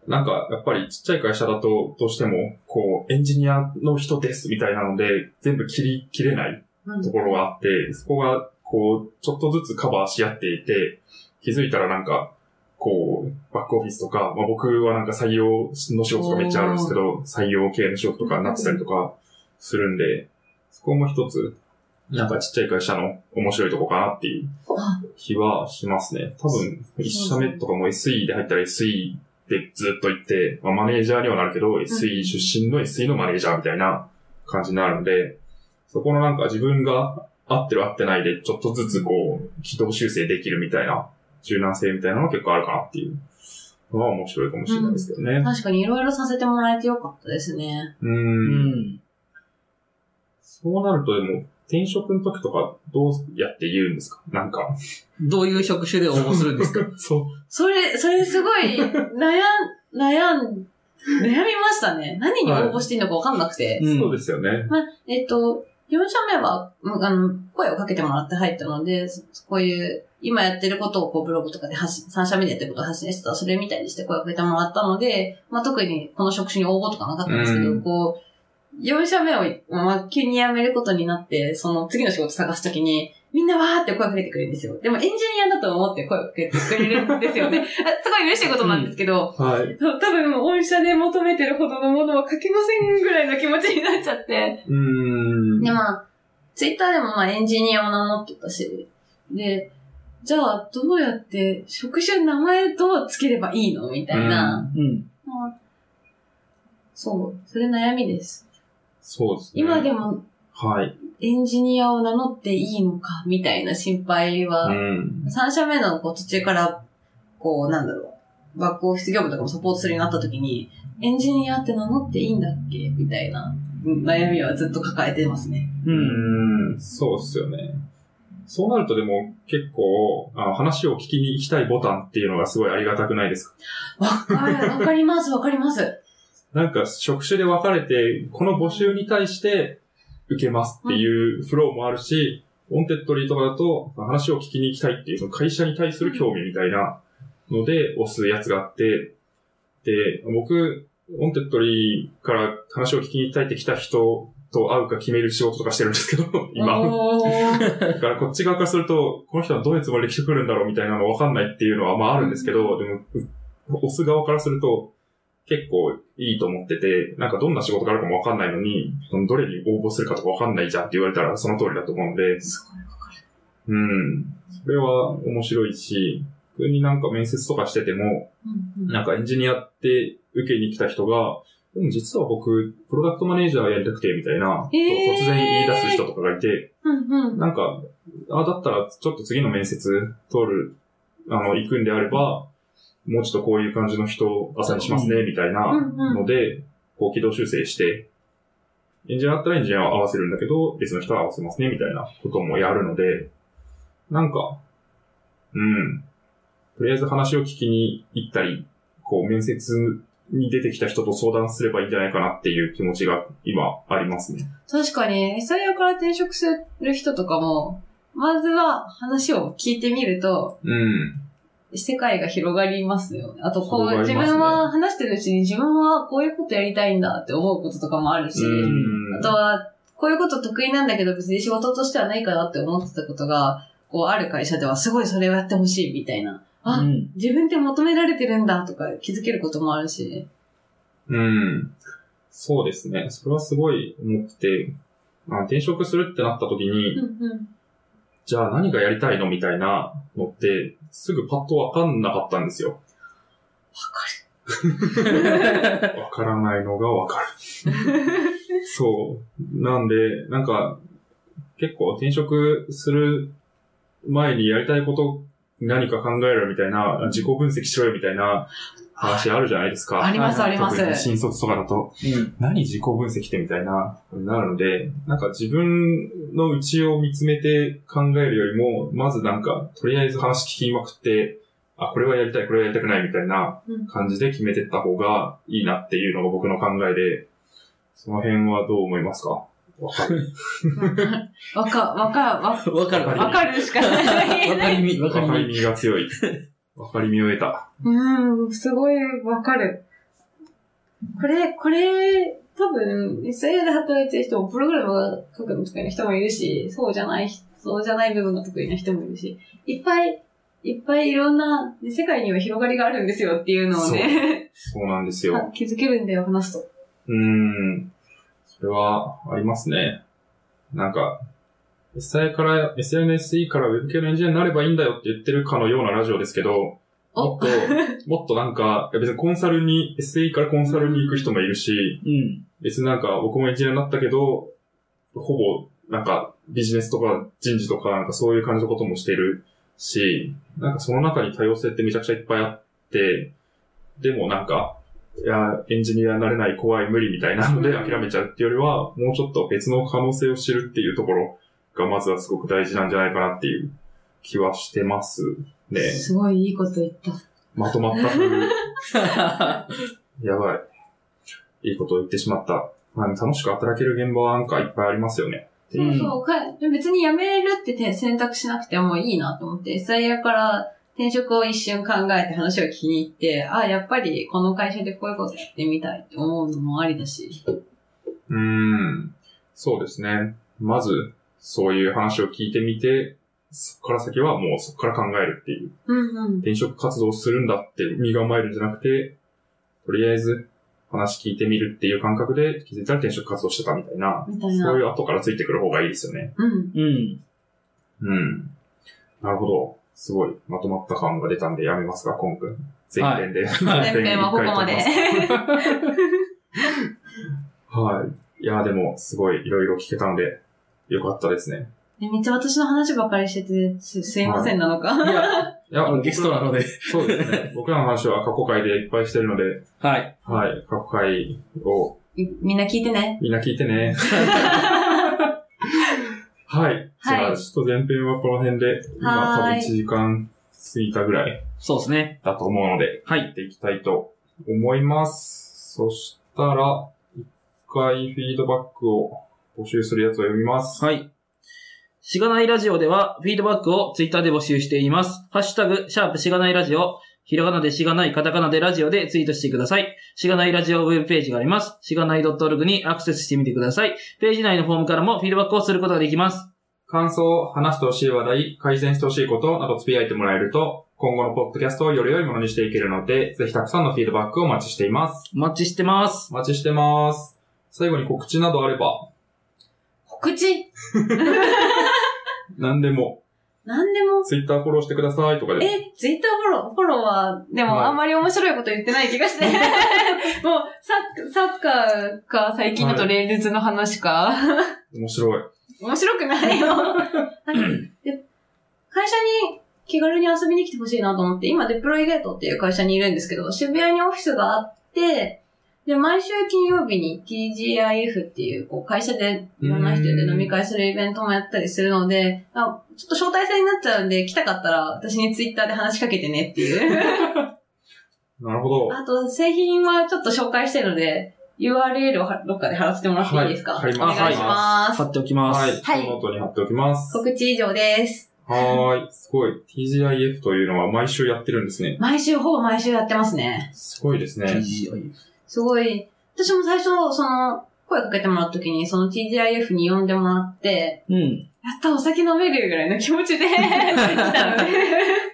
なんか、やっぱりちっちゃい会社だと、どうしても、こう、エンジニアの人ですみたいなので、全部切り、切れないうんところがあって、そこが、こう、ちょっとずつカバーし合っていて、気づいたらなんか、こう、バックオフィスとか、まあ、僕はなんか採用の仕事とかめっちゃあるんですけど、採用系の仕事とかになってたりとかするんで、そこも一つ、なんかちっちゃい会社の面白いとこかなっていうあ気はしますね。多分、一社目とかも SE で入ったら SE でずっと行って、まあ、マネージャーにはなるけど、SE 出身の SE のマネージャーみたいな感じになるので、そこのなんか自分が合ってる合ってないで、ちょっとずつこう、軌道修正できるみたいな、柔軟性みたいなのが結構あるかなっていうのは面白いかもしれないですけどね。確かにいろいろさせてもらえてよかったですね。う。うんん。そうなるとでも、転職の時とかどうやって言うんですか？なんか。どういう職種で応募するんですか？そう。それ、それすごい、悩ん、悩ん、悩みましたね。何に応募していいのかわかんなくて。うんそうですよね。まあ、えっと、4社目は、うんあの、声をかけてもらって入ったので、そこういう、今やってることをこうブログとかで発信、3社目でやってることを発信してたら、それみたいにして声をかけてもらったので、まあ特にこの職種に応募とかなかったんですけど、うん。こう、4社目を、まあ、急に辞めることになって、その次の仕事探すときに、みんなわーって声かけてくれるんですよ。でもエンジニアだと思って声をかけてくれるんですよね。あ すごい嬉しいことなんですけど、はい。多分、御社で求めてるほどのものは書けませんぐらいの気持ちになっちゃって。うーん。で、まあ、ツイッターでもまあエンジニアを名乗ってたし、で、じゃあどうやって職種名前どうつければいいのみたいな、うん。まあそう、それ悩みです。そうですね。今でもはい。エンジニアを名乗っていいのかみたいな心配は、うん。3社目のこう途中から、こう、なんだろう、バックオフィス業務とかもサポートするようになった時に、エンジニアって名乗っていいんだっけみたいなうん悩みはずっと抱えてますね。う。うんん。そうっすよね。そうなるとでも結構、あの話を聞きに行きたいボタンっていうのがすごいありがたくないですか？わかる、わかります、わかります。なんか職種で分かれて、この募集に対して受けますっていうフローもあるし、 Wantedly とかだと話を聞きに行きたいっていうその会社に対する興味みたいなので押すやつがあって、で、僕、 Wantedly から話を聞きに行きたいって来た人と会うか決める仕事とかしてるんですけど、今。だからこっち側からすると、この人はどういうつもりで来てくるんだろうみたいなのわかんないっていうのはまああるんですけど、でも、押す側からすると、結構いいと思ってて、なんかどんな仕事があるかもわかんないのに、そのどれに応募するかとかわかんないじゃんって言われたらその通りだと思うので、すごいわかうん。それは面白いし、普通になんか面接とかしてても、る。うんうんなんかエンジニアって受けに来た人が、でも実は僕、プロダクトマネージャーやりたくて、みたいな、突然言い出す人とかがいて、うんうん。なんか、あ、だったらちょっと次の面接通る、あの、行くんであれば、もうちょっとこういう感じの人を朝にしますね、みたいなので、こう軌道修正して、エンジニアだったらエンジニアを合わせるんだけど、別の人は合わせますね、みたいなこともやるので、なんか、うん。とりあえず話を聞きに行ったり、こう、面接に出てきた人と相談すればいいんじゃないかなっていう気持ちが今ありますね。確かに、採用から転職する人とかも、まずは話を聞いてみると、うん。世界が広がりますよね。あと、こう、ね分は話してるうちに自分はこういうことやりたいんだって思うこととかもあるし、うんあとは、こういうこと得意なんだけど別に仕事としてはないかなって思ってたことが、こう、ある会社ではすごいそれをやってほしいみたいな。あ、うん。自分って求められてるんだとか気づけることもあるし。うん。そうですね。それはすごい思ってて、まあ、転職するってなった時に、うんうん。じゃあ何がやりたいのみたいなのって、すぐパッとわかんなかったんですよ。わかわからないのがわかる。そう。なんで、なんか、結構転職する前にやりたいこと何か考えろよみたいな、自己分析しろよみたいな話あるじゃないですか。ありますあります特に新卒とかだと。うん。何自己分析ってみたいな、なるので、なんか自分の内を見つめて考えるよりも、まずなんか、とりあえず話聞きまくって、あ、これはやりたい、これはやりたくないみたいなうん感じで決めてった方がいいなっていうのが僕の考えで、その辺はどう思いますか？わかる。わか、わか、わ、わかるわかるしかない。わかりみ、わかりみ。わかりみが強い。わかりみを得た。うん、すごいわかる。これ、これ、多分、SIA で働いてる人も、プログラムが書くの得意な人もいるし、そうじゃない、そうじゃない部分が得意な人もいるし、いっぱい、いっぱいいろんな、ね世界には広がりがあるんですよっていうのをね、そうなんですよ。気づけるんだよ、話すと。うーん。それはありますね。なんか、SI から、SNSE から Web 系のエンジニアになればいいんだよって言ってるかのようなラジオですけど、もおっと、もっとなんか、別にコンサルに、SE からコンサルに行く人もいるし、うん。別になんか僕もエンジニアになったけど、ほぼなんかビジネスとか人事とかなんかそういう感じのこともしてるし、なんかその中に多様性ってめちゃくちゃいっぱいあって、でもなんか、いや、エンジニアになれない怖い無理みたいなので諦めちゃうっていうよりは、もうちょっと別の可能性を知るっていうところがまずはすごく大事なんじゃないかなっていう気はしてますね。すごいいいこと言った。まとまった風。やばい。いいことを言ってしまった。まあ、楽しく働ける現場はなんかいっぱいありますよね。うんそうそうか。でも別に辞めるってて選択しなくてもいいなと思って、SIA から転職を一瞬考えて話を聞きに行って、あ、やっぱりこの会社でこういうことやってみたいって思うのもありだし。うーん。そうですね。まず、そういう話を聞いてみて、そこから先はもうそこから考えるっていう。うんうん。転職活動するんだって身構えるんじゃなくて、とりあえず話聞いてみるっていう感覚で気づいたら転職活動してたみたいな、みたいな。そういう後からついてくる方がいいですよね。うん。うん。うん。なるほど。すごいまとまった感が出たんでやめますが、コン君。前編で。はい 前編はここまで。はい。いや、でも、すごいいろいろ聞けたので、よかったですね。えめっちゃ私の話ばっかりしてて、すすいませんなのか。いや、いやゲストなので。そうですね。僕らの話は過去回でいっぱいしてるので、はい。はい。過去回をみみんな聞いてね。みんな聞いてね。はい。じゃあ、はいちょっと前編はこの辺で、今多分はーい1時間過ぎたぐらいそうですね。だと思うので、はいやっていきたいと思います。そしたら、一回フィードバックを募集するやつを読みます。はい。しがないラジオでは、フィードバックをツイッターで募集しています。ハッシュタグ、シャープしがないラジオ、ひらがなでしがない、カタカナでラジオでツイートしてください。しがないラジオウェブページがあります。しがない .org にアクセスしてみてください。ページ内のフォームからもフィードバックをすることができます。感想、話してほしい話題、改善してほしいことなどつぶやいてもらえると、今後のポッドキャストをより良いものにしていけるので、ぜひたくさんのフィードバックをお待ちしています。お待ちしてます。お待ちしてます。最後に告知などあれば、告知 何でも、なんでも。ツイッターフォローしてくださいとかで。え、ツイッターフォロー、フォローは、でもはいあんまり面白いこと言ってない気がして。もう、サッサッカーか、最近だと Rails の話か。面白い。面白くないよ。で会社に気軽に遊びに来てほしいなと思って、今 DeployGate っていう会社にいるんですけど、渋谷にオフィスがあって、で、毎週金曜日に TGIF っていう、こう、会社でいろんな人で飲み会するイベントもやったりするので、あちょっと招待制になっちゃうんで、来たかったら私にツイッターで話しかけてねっていう。なるほど。あと、製品はちょっと紹介してるので、URL をはどっかで貼らせてもらっていいですか、はい貼りおます願いします。貼っておきます。はい。はいそのノートに貼っておきます。告知以上です。はーい。すごい。TGIF というのは毎週やってるんですね。毎週、ほぼ毎週やってますね。すごいですね。TGIF すごい。私も最初、その、声かけてもらった時に、その TGIF に呼んでもらって、うん。やった、お酒飲めるぐらいの気持ちで 来たので。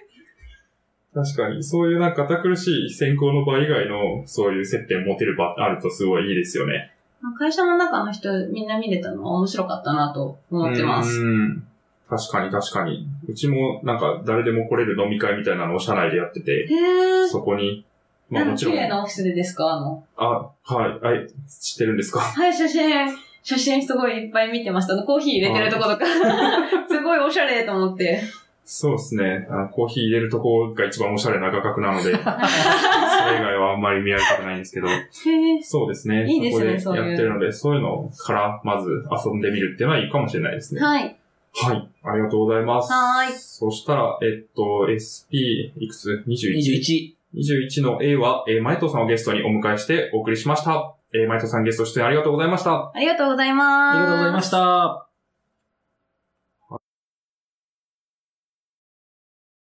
確かに、そういうなんか堅苦しい選考の場以外の、そういう接点持てる場あるとすごいいいですよね。会社の中の人みんな見れたのは面白かったなと思ってます。うん。確かに確かに。うちもなんか誰でも来れる飲み会みたいなのを社内でやってて。そこに、まあもちろん、綺麗なオフィスでですか？あの。あ、はい、はい、知ってるんですか？はい、写真。写真すごいいっぱい見てました。あのコーヒー入れてるとことか。すごいおしゃれと思って。そうですねあの。コーヒー入れるとこが一番おしゃれな画角なので、それ以外はあんまり見られたくないんですけど、へー。そうですね。いいですねそこでやってるので、そういうのからまず遊んでみるっていうのはいいかもしれないですね。はい。はい。ありがとうございます。はーいそしたら、えっと、SP いくつ ?21。21。21の A は、えー、マイトさんをゲストにお迎えしてお送りしました。えー、マイトさんゲスト出演ありがとうございました。ありがとうございます。ありがとうございました。